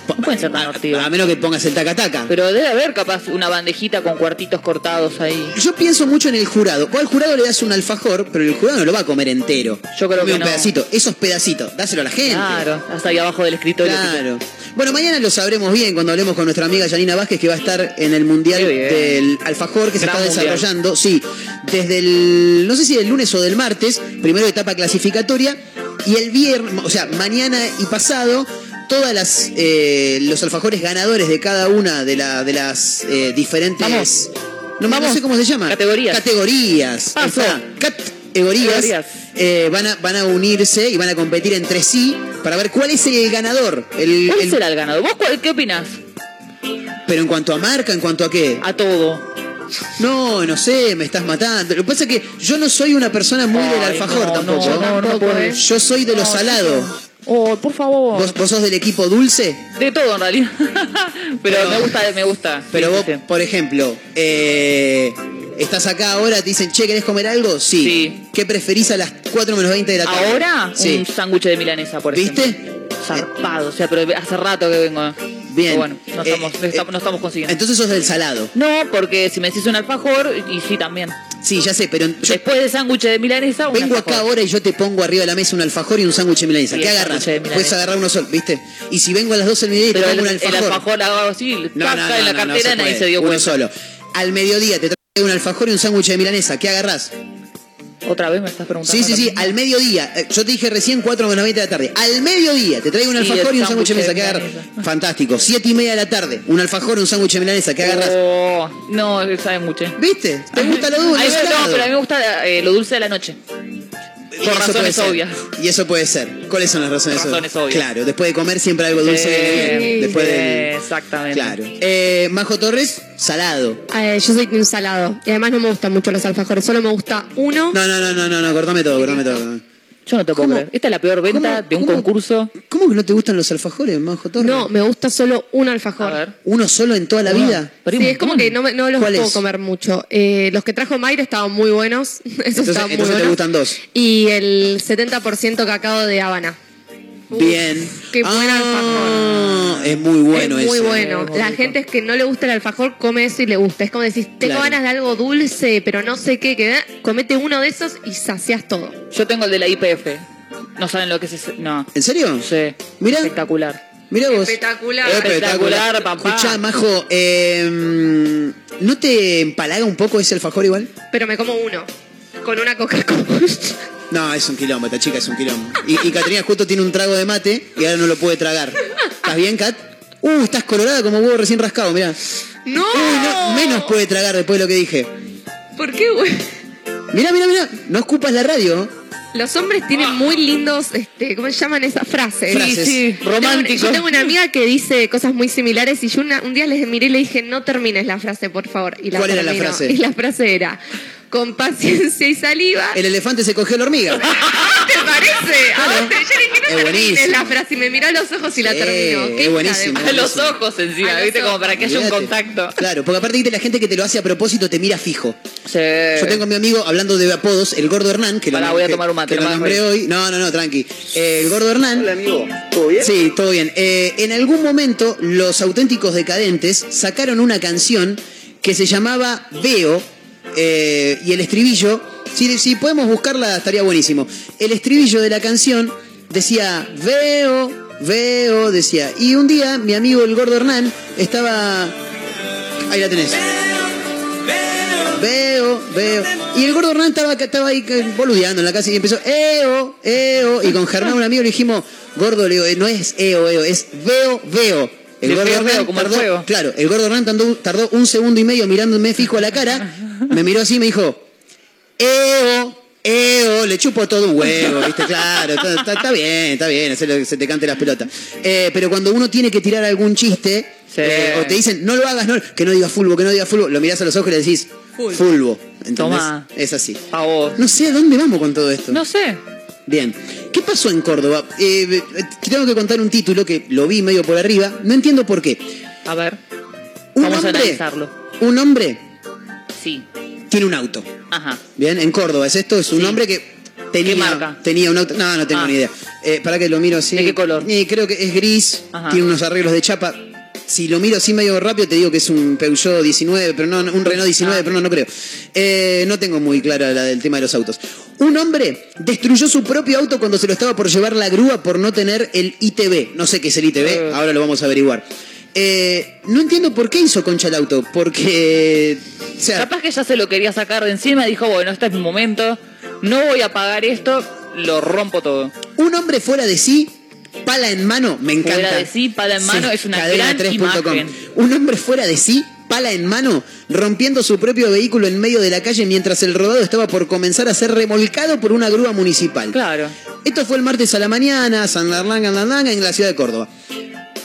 No pueden ser tan A hortivas. menos que pongas el taca-taca. Pero debe haber capaz una bandejita con cuartitos cortados ahí. Yo pienso mucho en el jurado. ¿Cuál jurado le das un alfajor? Pero el jurado no lo va a comer entero. Yo creo Come que un no. pedacito. Esos pedacitos. Dáselo a la gente. Claro, hasta ahí abajo del escritorio. Claro. Bueno, mañana lo sabremos bien cuando hablemos con nuestra amiga Janina Vázquez, que va a estar en el Mundial del Alfajor, que se está mundial. desarrollando, sí, desde el, no sé si del lunes o del martes, primero etapa clasificatoria, y el viernes, o sea, mañana y pasado, todas las eh, los alfajores ganadores de cada una de, la, de las eh, diferentes... Vamos. No, no Vamos. sé cómo se llama. Categorías. Categorías. Ahí Paso. está. Categorías. Categorías. eh, van, a, van a unirse y van a competir entre sí para ver cuál es el ganador. El, ¿Cuál el- será el ganador? ¿Vos cuál- qué opinás? pero en cuanto a marca, en cuanto a qué. A todo. No, no sé, me estás matando. Lo que pasa es que yo no soy una persona muy del alfajor no, tampoco. no, no, no puedo. Yo soy de lo salado. Oh, por favor. ¿Vos, vos sos del equipo dulce? De todo en realidad. [laughs] Pero, Pero- me gusta, me gusta. Pero Sí, vos, sí, por ejemplo, eh, estás acá ahora, te dicen, che, ¿querés comer algo? Sí. Sí. ¿Qué preferís a las 4 menos 20 de la tarde? Ahora, Sí. un sándwich de milanesa, por ¿Viste? ejemplo. Zarpado, o sea, pero hace rato que vengo. Bien. Pero bueno, no Eh, estamos, no eh, estamos- no estamos consiguiendo. Entonces sos del salado. No, porque si me decís un alfajor, y sí también. Sí, ya sé, pero yo Después de sándwich de milanesa, vengo alfajor. acá ahora y yo te pongo arriba de la mesa un alfajor y un sándwich de milanesa. Sí, ¿Qué agarras? Puedes agarrar uno solo, ¿viste? Y si vengo a las 12 del mediodía y te pongo el, un el alfajor. alfajor hago así, No, no, no, en la cartera se nadie se dio Uno cuenta. solo. Al mediodía te traigo un alfajor y un sándwich de milanesa. ¿Qué agarrás? Otra vez me estás preguntando. Sí, sí, sí, al mediodía. Eh, Yo te dije recién 4 menos 20 de la tarde. Al mediodía te traigo un Y alfajor y un sándwich de mesa. que agarras? Fantástico. 7 y media de la tarde. Un alfajor, un sándwich de milanesa. que agarras? Oh, no, sabe mucho. ¿Viste? ¿Te gusta lo dulce? No, pero a mí me gusta eh, lo dulce de la noche. Y Por eso puede razones ser. obvias. Y eso puede ser. ¿Cuáles son las razones, Razones obvias. Claro, después de comer siempre algo dulce. bien. Después del- Exactamente. Claro. Eh, Majo Torres, salado. Eh, yo soy un salado. Y además no me gustan mucho los alfajores. Solo me gusta uno. No, no, no, no, no, no, cortame todo, cortame todo. Yo no te puedo creer. Esta es la peor venta de un concurso. ¿Cómo que no te gustan los alfajores, Majo Torres? No, me gusta solo un alfajor. ¿Uno solo en toda la vida? Sí, es como que no, me- no los ¿Cuál puedo es? comer mucho. Eh, los que trajo Mayra estaban muy buenos. [laughs] Esos Entonces, estaban muy entonces te buenos. gustan dos. Y el 70% cacao de Habana. Bien. Qué buen Ah, Es muy bueno es muy ese. bueno. La gente es que no le gusta el alfajor, come eso y le gusta. Es como decís, tengo Claro. ganas de algo dulce, pero no sé qué, que comete uno de esos y sacias todo. Yo tengo el de la IPF. No saben lo que es ese. No. ¿En serio? Sí. Mira. Espectacular. Mira vos. Espectacular. Espectacular, papá. Escuchá, Majo, eh, ¿no te empalaga un poco ese alfajor igual? Pero me como uno. Con una Coca-Cola. No, es un quilombo, esta chica es un quilombo. Y, y Caterina justo tiene un trago de mate y ahora no lo puede tragar. ¿Estás bien, Kat? Uh, estás colorada como huevo recién rascado, mirá. ¡No! Uy, no, menos puede tragar después de lo que dije. ¿Por qué, güey? Mirá, mirá, mirá. No escupas la radio. Los hombres tienen muy lindos, este, ¿cómo se llaman esas frases? Frases. Sí, románticos. Yo tengo una amiga que dice cosas muy similares y yo una- un día les miré y le dije, no termines la frase, por favor. Y la ¿Cuál era la frase? Y la frase era, con paciencia y saliva. El elefante se cogió la hormiga. [laughs] ¿Te parece? A vos te- yo dije, no Es termines buenísimo. la frase y me miró a los ojos y la Sí, terminó. es buenísimo. de- A los ojos encima, ¿viste? Como ojos. para que haya un contacto. Claro, porque aparte viste la gente que te lo hace a propósito te mira fijo. Sí. Yo tengo a mi amigo hablando de apodos, el gordo Hernán, que lo, Pará, voy a tomar un mate, que lo nombré hoy. No, no, no, tranqui. Eh, el gordo Hernán. Hola amigo, ¿todo bien? Sí, todo bien. Eh, en algún momento los auténticos decadentes sacaron una canción que se llamaba Veo eh, y el estribillo, si, si podemos buscarla estaría buenísimo. El estribillo de la canción decía Veo, veo, decía. Y un día mi amigo el gordo Hernán estaba... Ahí la tenés. Veo, veo. Y el gordo Hernán estaba, estaba ahí eh, boludeando en la casa y empezó, eo, eo. Y con Germán, un amigo, le dijimos, gordo, le digo, no es eo, eo, es veo, veo. El gordo Hernán como el tardó, fuego. claro, el gordo Hernán tardó, tardó un segundo y medio mirándome fijo a la cara, me miró así y me dijo, eo, eo, le chupo todo un huevo, ¿viste? Claro, está, bien, está bien, hacer se te cante las pelotas. Eh, pero cuando uno tiene que tirar algún chiste, eh, o te dicen, no lo hagas, no, que no digas fulbo, que no digas fulbo, lo mirás a los ojos y le decís, fulbo. ¿Entendés? Toma. Es así. A vos. No sé, ¿a dónde vamos con todo esto? No sé. Bien. ¿Qué pasó en Córdoba? Eh, tengo que contar un título que lo vi medio por arriba. No entiendo por qué. A ver. Un Vamos a analizarlo. un hombre Sí. tiene un auto. Ajá. Bien, en Córdoba. Es esto, es un hombre que tenía, marca? tenía un auto. No, no tengo Ah. ni idea. Eh, para que lo miro así. ¿De qué color? Eh, creo que es gris. Ajá. Tiene unos arreglos de chapa. Si lo miro así medio rápido, te digo que es un Peugeot 19, pero no, un Renault 19, Ah. pero no, no creo. Eh, no tengo muy clara la del tema de los autos. Un hombre destruyó su propio auto cuando se lo estaba por llevar la grúa por no tener el ITV. No sé qué es el ITV, Eh. ahora lo vamos a averiguar. Eh, no entiendo por qué hizo concha el auto, porque... O sea, Capaz que ya se lo quería sacar de encima, dijo, bueno, este es mi momento, no voy a pagar esto, lo rompo todo. Un hombre fuera de sí, pala en mano, me encanta. Fuera de sí, pala en mano, es una gran cadena3.com. imagen. Un hombre fuera de sí, pala en mano, rompiendo su propio vehículo en medio de la calle mientras el rodado estaba por comenzar a ser remolcado por una grúa municipal. Claro. Esto fue el martes a la mañana, San Larlanga, en la ciudad de Córdoba.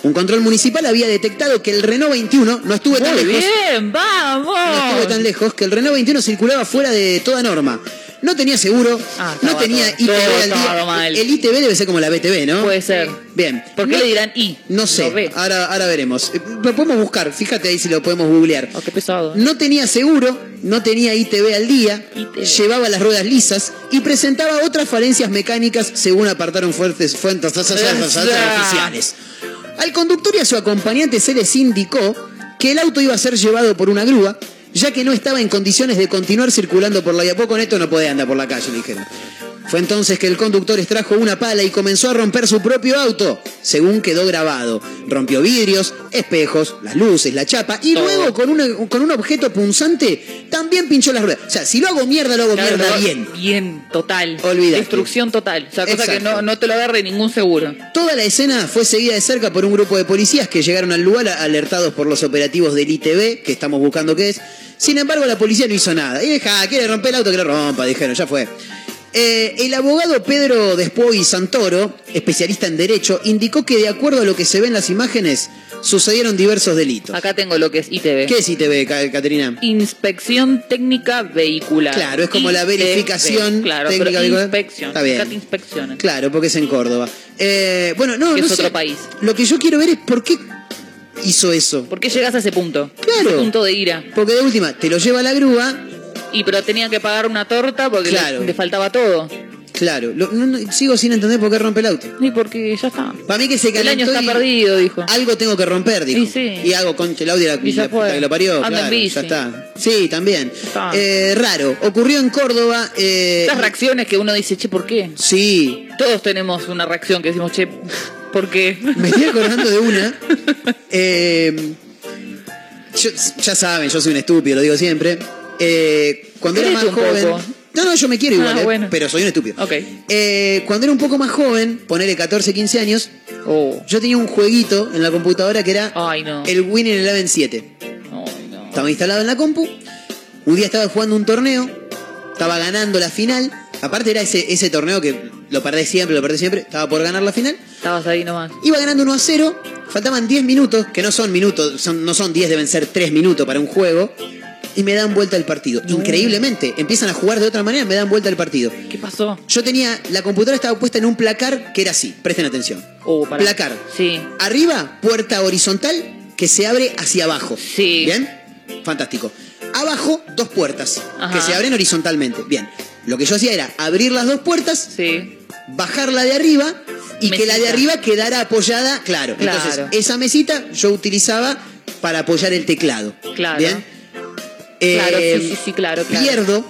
Un control municipal había detectado que el Renault 21 no estuvo tan Muy lejos. bien, vamos. No estuvo tan lejos que el Renault 21 circulaba fuera de toda norma. No tenía seguro, Ah, no tenía todo- ITV todo al día. El ITV debe ser como la BTV, ¿no? Puede ser. Bien. ¿Por qué No- le dirán I? No sé, ahora, ahora veremos. Eh, Lo podemos buscar, fíjate ahí si lo podemos googlear. Oh, qué pesado. No tenía seguro, no tenía ITV al día, ITV. llevaba las ruedas lisas y presentaba otras falencias mecánicas según apartaron fuertes fuentes oficiales. Al conductor y a su acompañante se les indicó que el auto iba a ser llevado por una grúa, ya que no estaba en condiciones de continuar circulando por la vía. Poco neto no puede andar por la calle, le dijeron. Fue entonces que el conductor extrajo una pala y comenzó a romper su propio auto, según quedó grabado. Rompió vidrios, espejos, las luces, la chapa y luego con, una- con un objeto punzante también pinchó las ruedas. O sea, si lo hago mierda, lo hago Claro, mierda bien. Bien, total. Olvídate. Destrucción total. O sea, cosa que Exacto. no, no te lo agarre ningún seguro. Toda la escena fue seguida de cerca por un grupo de policías que llegaron al lugar alertados por los operativos del ITV, que estamos buscando qué es. Sin embargo, la policía no hizo nada. Y deja, quiere romper el auto, que lo rompa, dijeron, ya fue. Eh, el abogado Pedro Despuy Santoro, especialista en derecho, indicó que de acuerdo a lo que se ve en las imágenes, sucedieron diversos delitos. Acá tengo lo que es ITV. ¿Qué es ITV, Ca- Caterina? Inspección técnica vehicular. Claro, es como la verificación claro, técnica pero vehicular. inspección. Está bien. Claro, porque es en Córdoba. Eh, bueno, no, Que no es sé. otro país. Lo que yo quiero ver es por qué hizo eso. ¿Por qué llegas a ese punto? Claro. Ese punto de ira. Porque de última, te lo lleva a la grúa, Y pero tenía que pagar una torta porque Claro. le, le faltaba todo. claro. lo- no- no- sigo sin entender por qué rompe el auto. Y porque ya está. Para mí que se El calentó año está y perdido, dijo. Algo tengo que romper, dijo. Y sí. Y hago concha el audio la, Y la puta que lo parió. Anda en bici. Ya está. Sí, también. Está. Eh, raro. Ocurrió en Córdoba. eh, Esas reacciones que uno dice, che, ¿por qué? Sí. Todos tenemos una reacción que decimos, che, ¿por qué? Me estoy acordando de una. [laughs] Eh, yo- ya saben, yo soy un estúpido, lo digo siempre. Eh, cuando era más un joven. poco. No, no, yo me quiero igual, Ah, eh, bueno. pero soy un estúpido. Ok. Eh, cuando era un poco más joven, ponele 14, 15 años, Oh. yo tenía un jueguito en la computadora que era Ay, no. el Winning Eleven 7. Estaba instalado en la compu. Un día estaba jugando un torneo, estaba ganando la final. Aparte era ese, ese torneo que lo perdés siempre, lo perdés siempre. Estaba por ganar la final. Estabas ahí nomás. Iba ganando 1 a 0, faltaban 10 minutos, que no son minutos, son, no son 10, deben ser 3 minutos para un juego, y me dan vuelta el partido. Increíblemente, empiezan a jugar de otra manera, me dan vuelta el partido. ¿Qué pasó? Yo tenía, la computadora estaba puesta en un placar que era así, presten atención. Oh, pará. Placar. Sí. Arriba, puerta horizontal que se abre hacia abajo. Sí. ¿Bien? Fantástico. Abajo, dos puertas Ajá. que se abren horizontalmente. Bien. Lo que yo hacía era abrir las dos puertas, Sí. bajar la de arriba y que la de arriba quedara apoyada, claro. Claro. Entonces, esa mesita yo utilizaba para apoyar el teclado. Claro. Bien. Claro, Eh, sí, sí, sí, claro, claro. Pierdo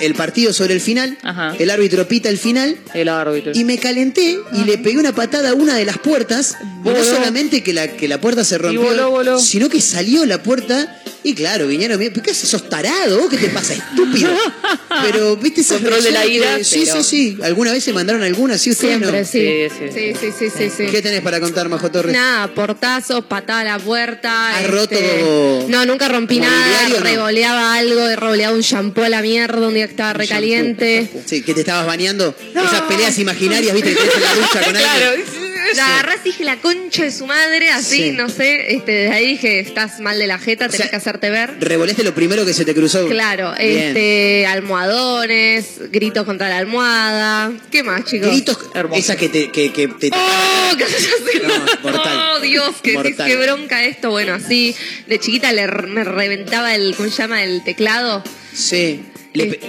el partido sobre el final. Ajá. El árbitro pita el final. El árbitro. Y me calenté y le pegué una patada a una de las puertas. No solamente que la, que la puerta se rompió, voló, voló. sino que salió la puerta. Y claro, vinieron, ¿pero ¿qué haces? ¿Sos tarado? ¿Vos ¿Qué te pasa, estúpido? [laughs] Pero, ¿viste esa Control de la ira, Sí, pero- sí, sí. ¿Alguna vez se mandaron alguna? Sí, ustedes Siempre, no. sí. Sí, sí, Sí, sí, sí, sí, sí. ¿Qué tenés para contar, Majo Torres? Nada, portazos, patada a la puerta. ¿Has este, roto No, nunca rompí nada. o no? Revoleaba algo, revoleaba un shampoo a la mierda un día estaba recaliente. Sí, que te estabas bañando. Esas peleas imaginarias, ¿viste? Que tenés en la ducha con [laughs] Claro. alguien. La agarré así, dije la concha de su madre, así, Sí. no sé. Este, desde ahí dije, estás mal de la jeta, tenés sea, que hacerte ver. Revoleaste lo primero que se te cruzó. Claro, Bien. este, almohadones, gritos contra la almohada. ¿Qué más, chicos? Gritos, Hermoso. esas que te, que, que te ¡Oh! cállate. [laughs] No, mortal. ¡Oh, Dios! Que Mortal. qué bronca esto. Bueno, así, de chiquita le, me reventaba el, ¿cómo se llama? El teclado. Sí. Le pe-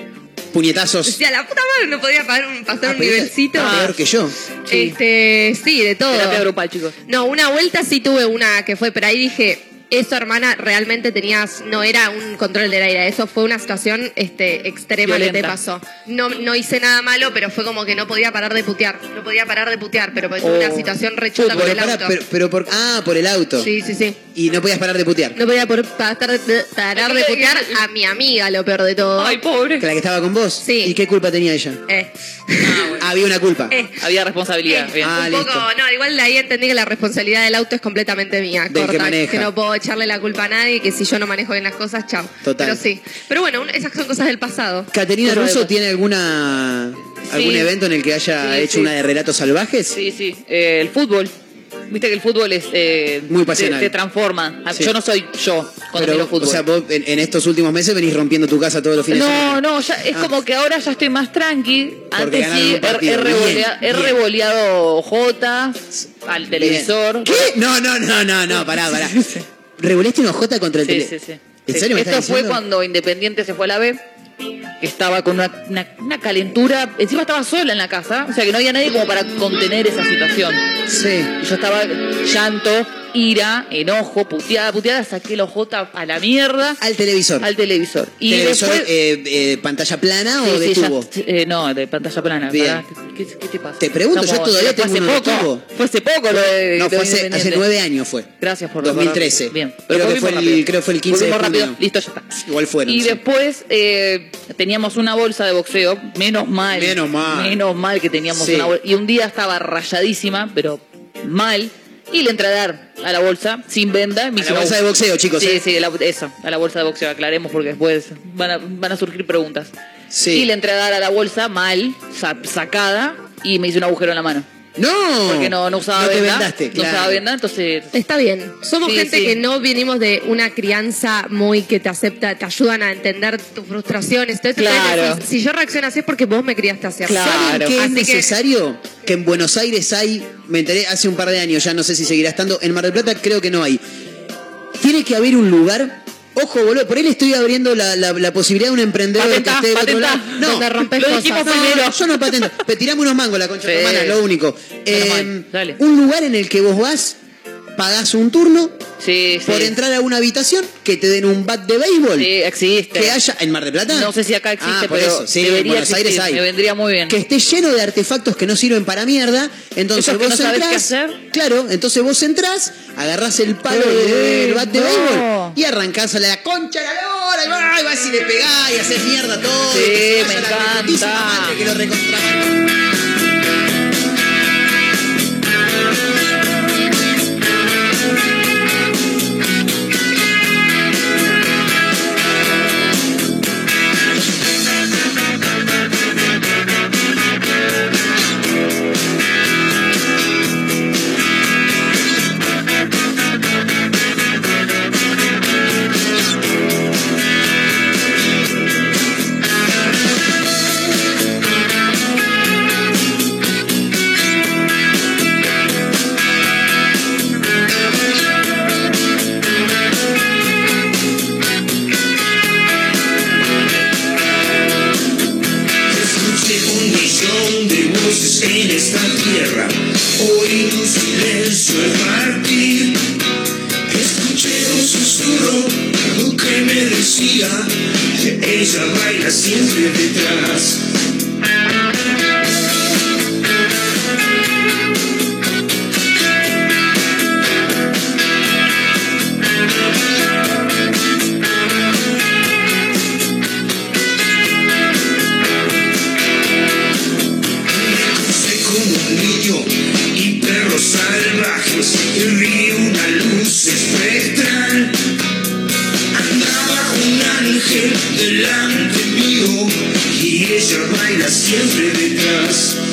puñetazos. Decía, la puta madre no podía pasar un, pasar Ah, un nivelcito. ah, peor que yo. Sí. Este, sí, de todo. Terapia grupal, chicos. No, una vuelta sí tuve una que fue, pero ahí dije, eso hermana, realmente tenías, no era un control del aire, eso fue una situación este, extrema que te pasó. No, no hice nada malo, pero fue como que no podía parar de putear, no podía parar de putear, pero Oh. una situación rechota con Pero, el auto. pero, pero por, ah, por el auto. Sí, sí, sí. Y no podías parar de putear. No podía por- parar de, parar de putear a mi amiga, lo peor de todo. Ay, pobre. Que la que estaba con vos. Sí. ¿Y qué culpa tenía ella? Eh, Había una culpa. eh. Había responsabilidad. Eh, Bien. Ah, un listo. poco, no, igual de ahí entendí que la responsabilidad del auto es completamente mía. Que corta, maneja. no puedo echarle la culpa a nadie, que si yo no manejo bien las cosas, chao. Total. Pero sí. Pero bueno, un- esas son cosas del pasado. ¿Caterina Russo tiene alguna algún Sí. evento en el que haya Sí, hecho sí. una de relatos salvajes? Sí, sí. Eh, el fútbol. Viste que el fútbol es. eh, Muy pasional. Te, transforma. Ah, Sí. Yo no soy yo cuando Pero, fútbol. o sea, vos en, en estos últimos meses venís rompiendo tu casa todos los fines de No, semana. no, ya, es Ah. como que ahora ya estoy más tranqui. Antes sí, un he, he revolea- revoleado J al televisor. ¿Qué? No, no, no, no, no, [laughs] pará, pará. ¿Revoleaste una J contra el Sí, tele? sí, sí. ¿En Sí. serio me Esto fue cuando Independiente se fue a la B. que estaba con una, una- una calentura, encima estaba sola en la casa, o sea que no había nadie como para contener esa situación. Sí. Y yo estaba llanto, ira, enojo, puteada, puteada, saqué la ojota a la mierda. Al televisor. Al televisor. Y ¿Televisor después... eh, eh, pantalla plana Sí, o de sí, ya- tubo? eh, no, de pantalla plana. Bien. ¿Qué, qué- te pasa? Te pregunto, yo Estamos- todavía fue tengo uno de poco. Fue hace poco lo de. No, fue de hace, hace nueve años fue. Gracias por 2013. recordar. Bien. Creo que, fue el, rápido. creo que fue el 15 de Volvimos rápido. junio. Listo, ya está. Igual fueron. Y sí. después eh, teníamos una bolsa de boxeo, menos mal. Menos mal. Menos mal que teníamos Sí. una bolsa. Y un día estaba rayadísima, pero mal. Y le entré a dar a la bolsa, sin venda. me A la bolsa de boxeo, chicos, Sí, ¿eh? sí, la- eso, a la bolsa de boxeo, aclaremos porque después van a, van a surgir preguntas. Sí. Y le entré a dar a la bolsa mal, sa- sacada, y me hice un agujero en la mano. ¡No! Porque no, no usaba No te venda. vendaste, no claro. usaba venda, entonces. Está bien. Somos Sí, gente sí. que no venimos de una crianza muy que te acepta, te ayudan a entender tus frustraciones. Claro. Entonces, Si yo reacciono así es porque vos me criaste así. ¿Saben qué es que- necesario? Que... en Buenos Aires hay, me enteré hace un par de años, ya no sé si seguirá estando, en Mar del Plata creo que no hay. Tiene que haber un lugar, ojo boludo, por ahí le estoy abriendo la, la- la posibilidad de un emprendedor Patentá, que esté del otro lado. No, lo dijimos No, primero. Yo no patento. Pero tirame unos mangos la concha Sí. hermana, lo único. Eh, dale. un lugar en el que vos vas, pagás un turno Sí, sí. por entrar a una habitación, que te den un bat de béisbol. Sí, existe. Que haya en Mar del Plata. No sé si acá existe, Ah, por pero eso. Sí, debería Buenos Aires hay. Me vendría muy bien. que esté lleno de artefactos que no sirven para mierda. Entonces Esos que vos no sabés entrás. qué hacer. Claro, entonces vos entrás, agarrás el palo del bat de béisbol y arrancás a la concha de la lora y vas, y vas y le pegás y haces mierda todo. Sí, y que me la encanta. madre que lo ella baila siempre detrás. Crucé ella baila siempre detrás.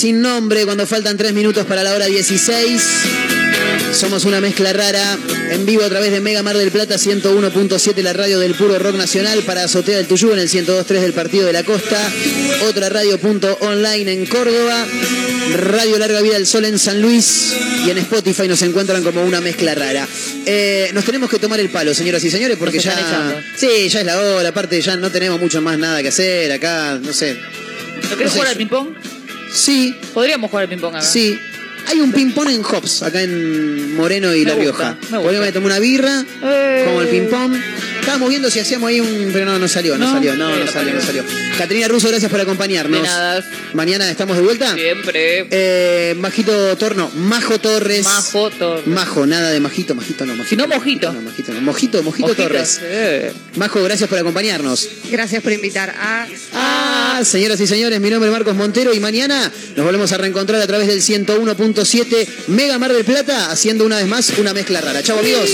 Sin nombre cuando faltan 3 minutos para la hora 16. Somos una mezcla rara, en vivo a través de Mega Mar del Plata 101.7, la radio del puro rock nacional para Azotea del Tuyú en el 102.3 del Partido de la Costa, otra radio punto online en Córdoba, Radio Larga Vida del Sol en San Luis y en Spotify nos encuentran como una mezcla rara. Eh, nos tenemos que tomar el palo, señoras y señores, porque ya... echando. Sí, ya es la hora, aparte ya no tenemos mucho más nada que hacer acá, no sé. ¿No querés sé, jugar al yo- ping-pong? Sí. Podríamos jugar al ping-pong acá. Sí. Hay un ping-pong en Hops, acá en Moreno y Me La gusta, Rioja. me gusta. Podríamos tomar una birra, Eh. como el ping-pong. Estábamos viendo si hacíamos ahí un. Pero no, no salió, no, ¿No? salió, no, no salió, no salió. Caterina Russo, gracias por acompañarnos. De nada. Mañana estamos de vuelta. Siempre. Eh, Majito Torno, Majo Torres. Majo Torres. Majo, nada de Majito, Majito no, Majito. Si no, mojito. No, Majito no. Mojito, Mojito, Mojito, Torres. eh. Majo, gracias por acompañarnos. Gracias por invitar a. Ah, señoras y señores, mi nombre es Marcos Montero y mañana nos volvemos a reencontrar a través del 101.7 Mega Mar del Plata, haciendo una vez más una mezcla rara. Chau amigos.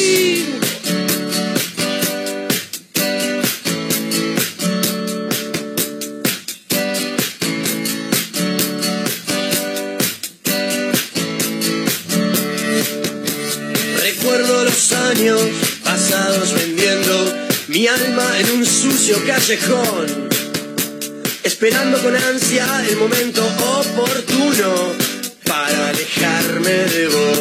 Sucio callejón, esperando con ansia el momento oportuno para alejarme de vos.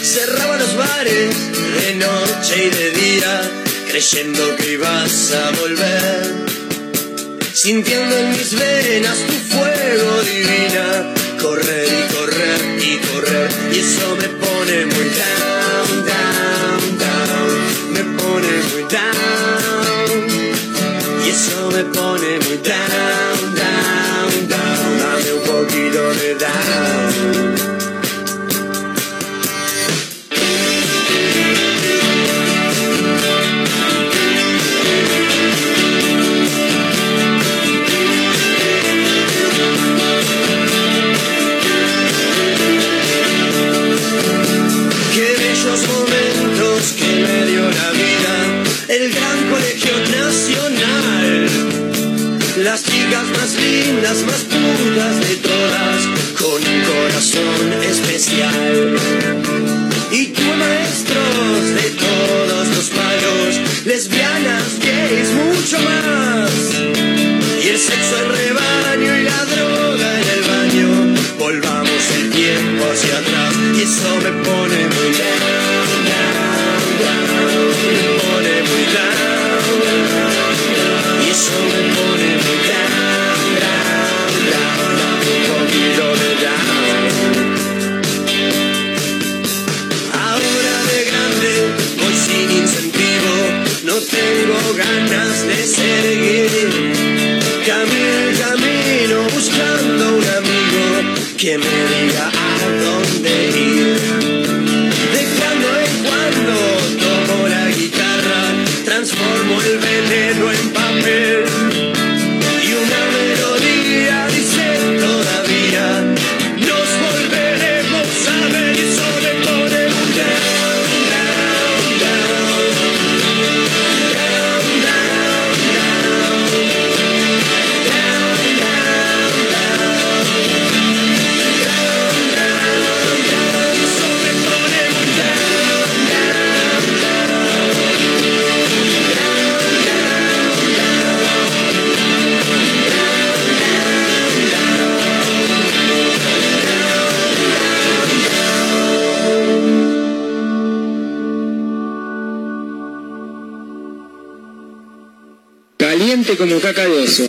Cerraba los bares de noche y de día, creyendo que ibas a volver. Sintiendo en mis venas tu fuego divina, correr y correr y correr, y eso me pone muy down, down, down, me pone muy down, y eso me pone muy down, down, corazón especial. Como caca de oso.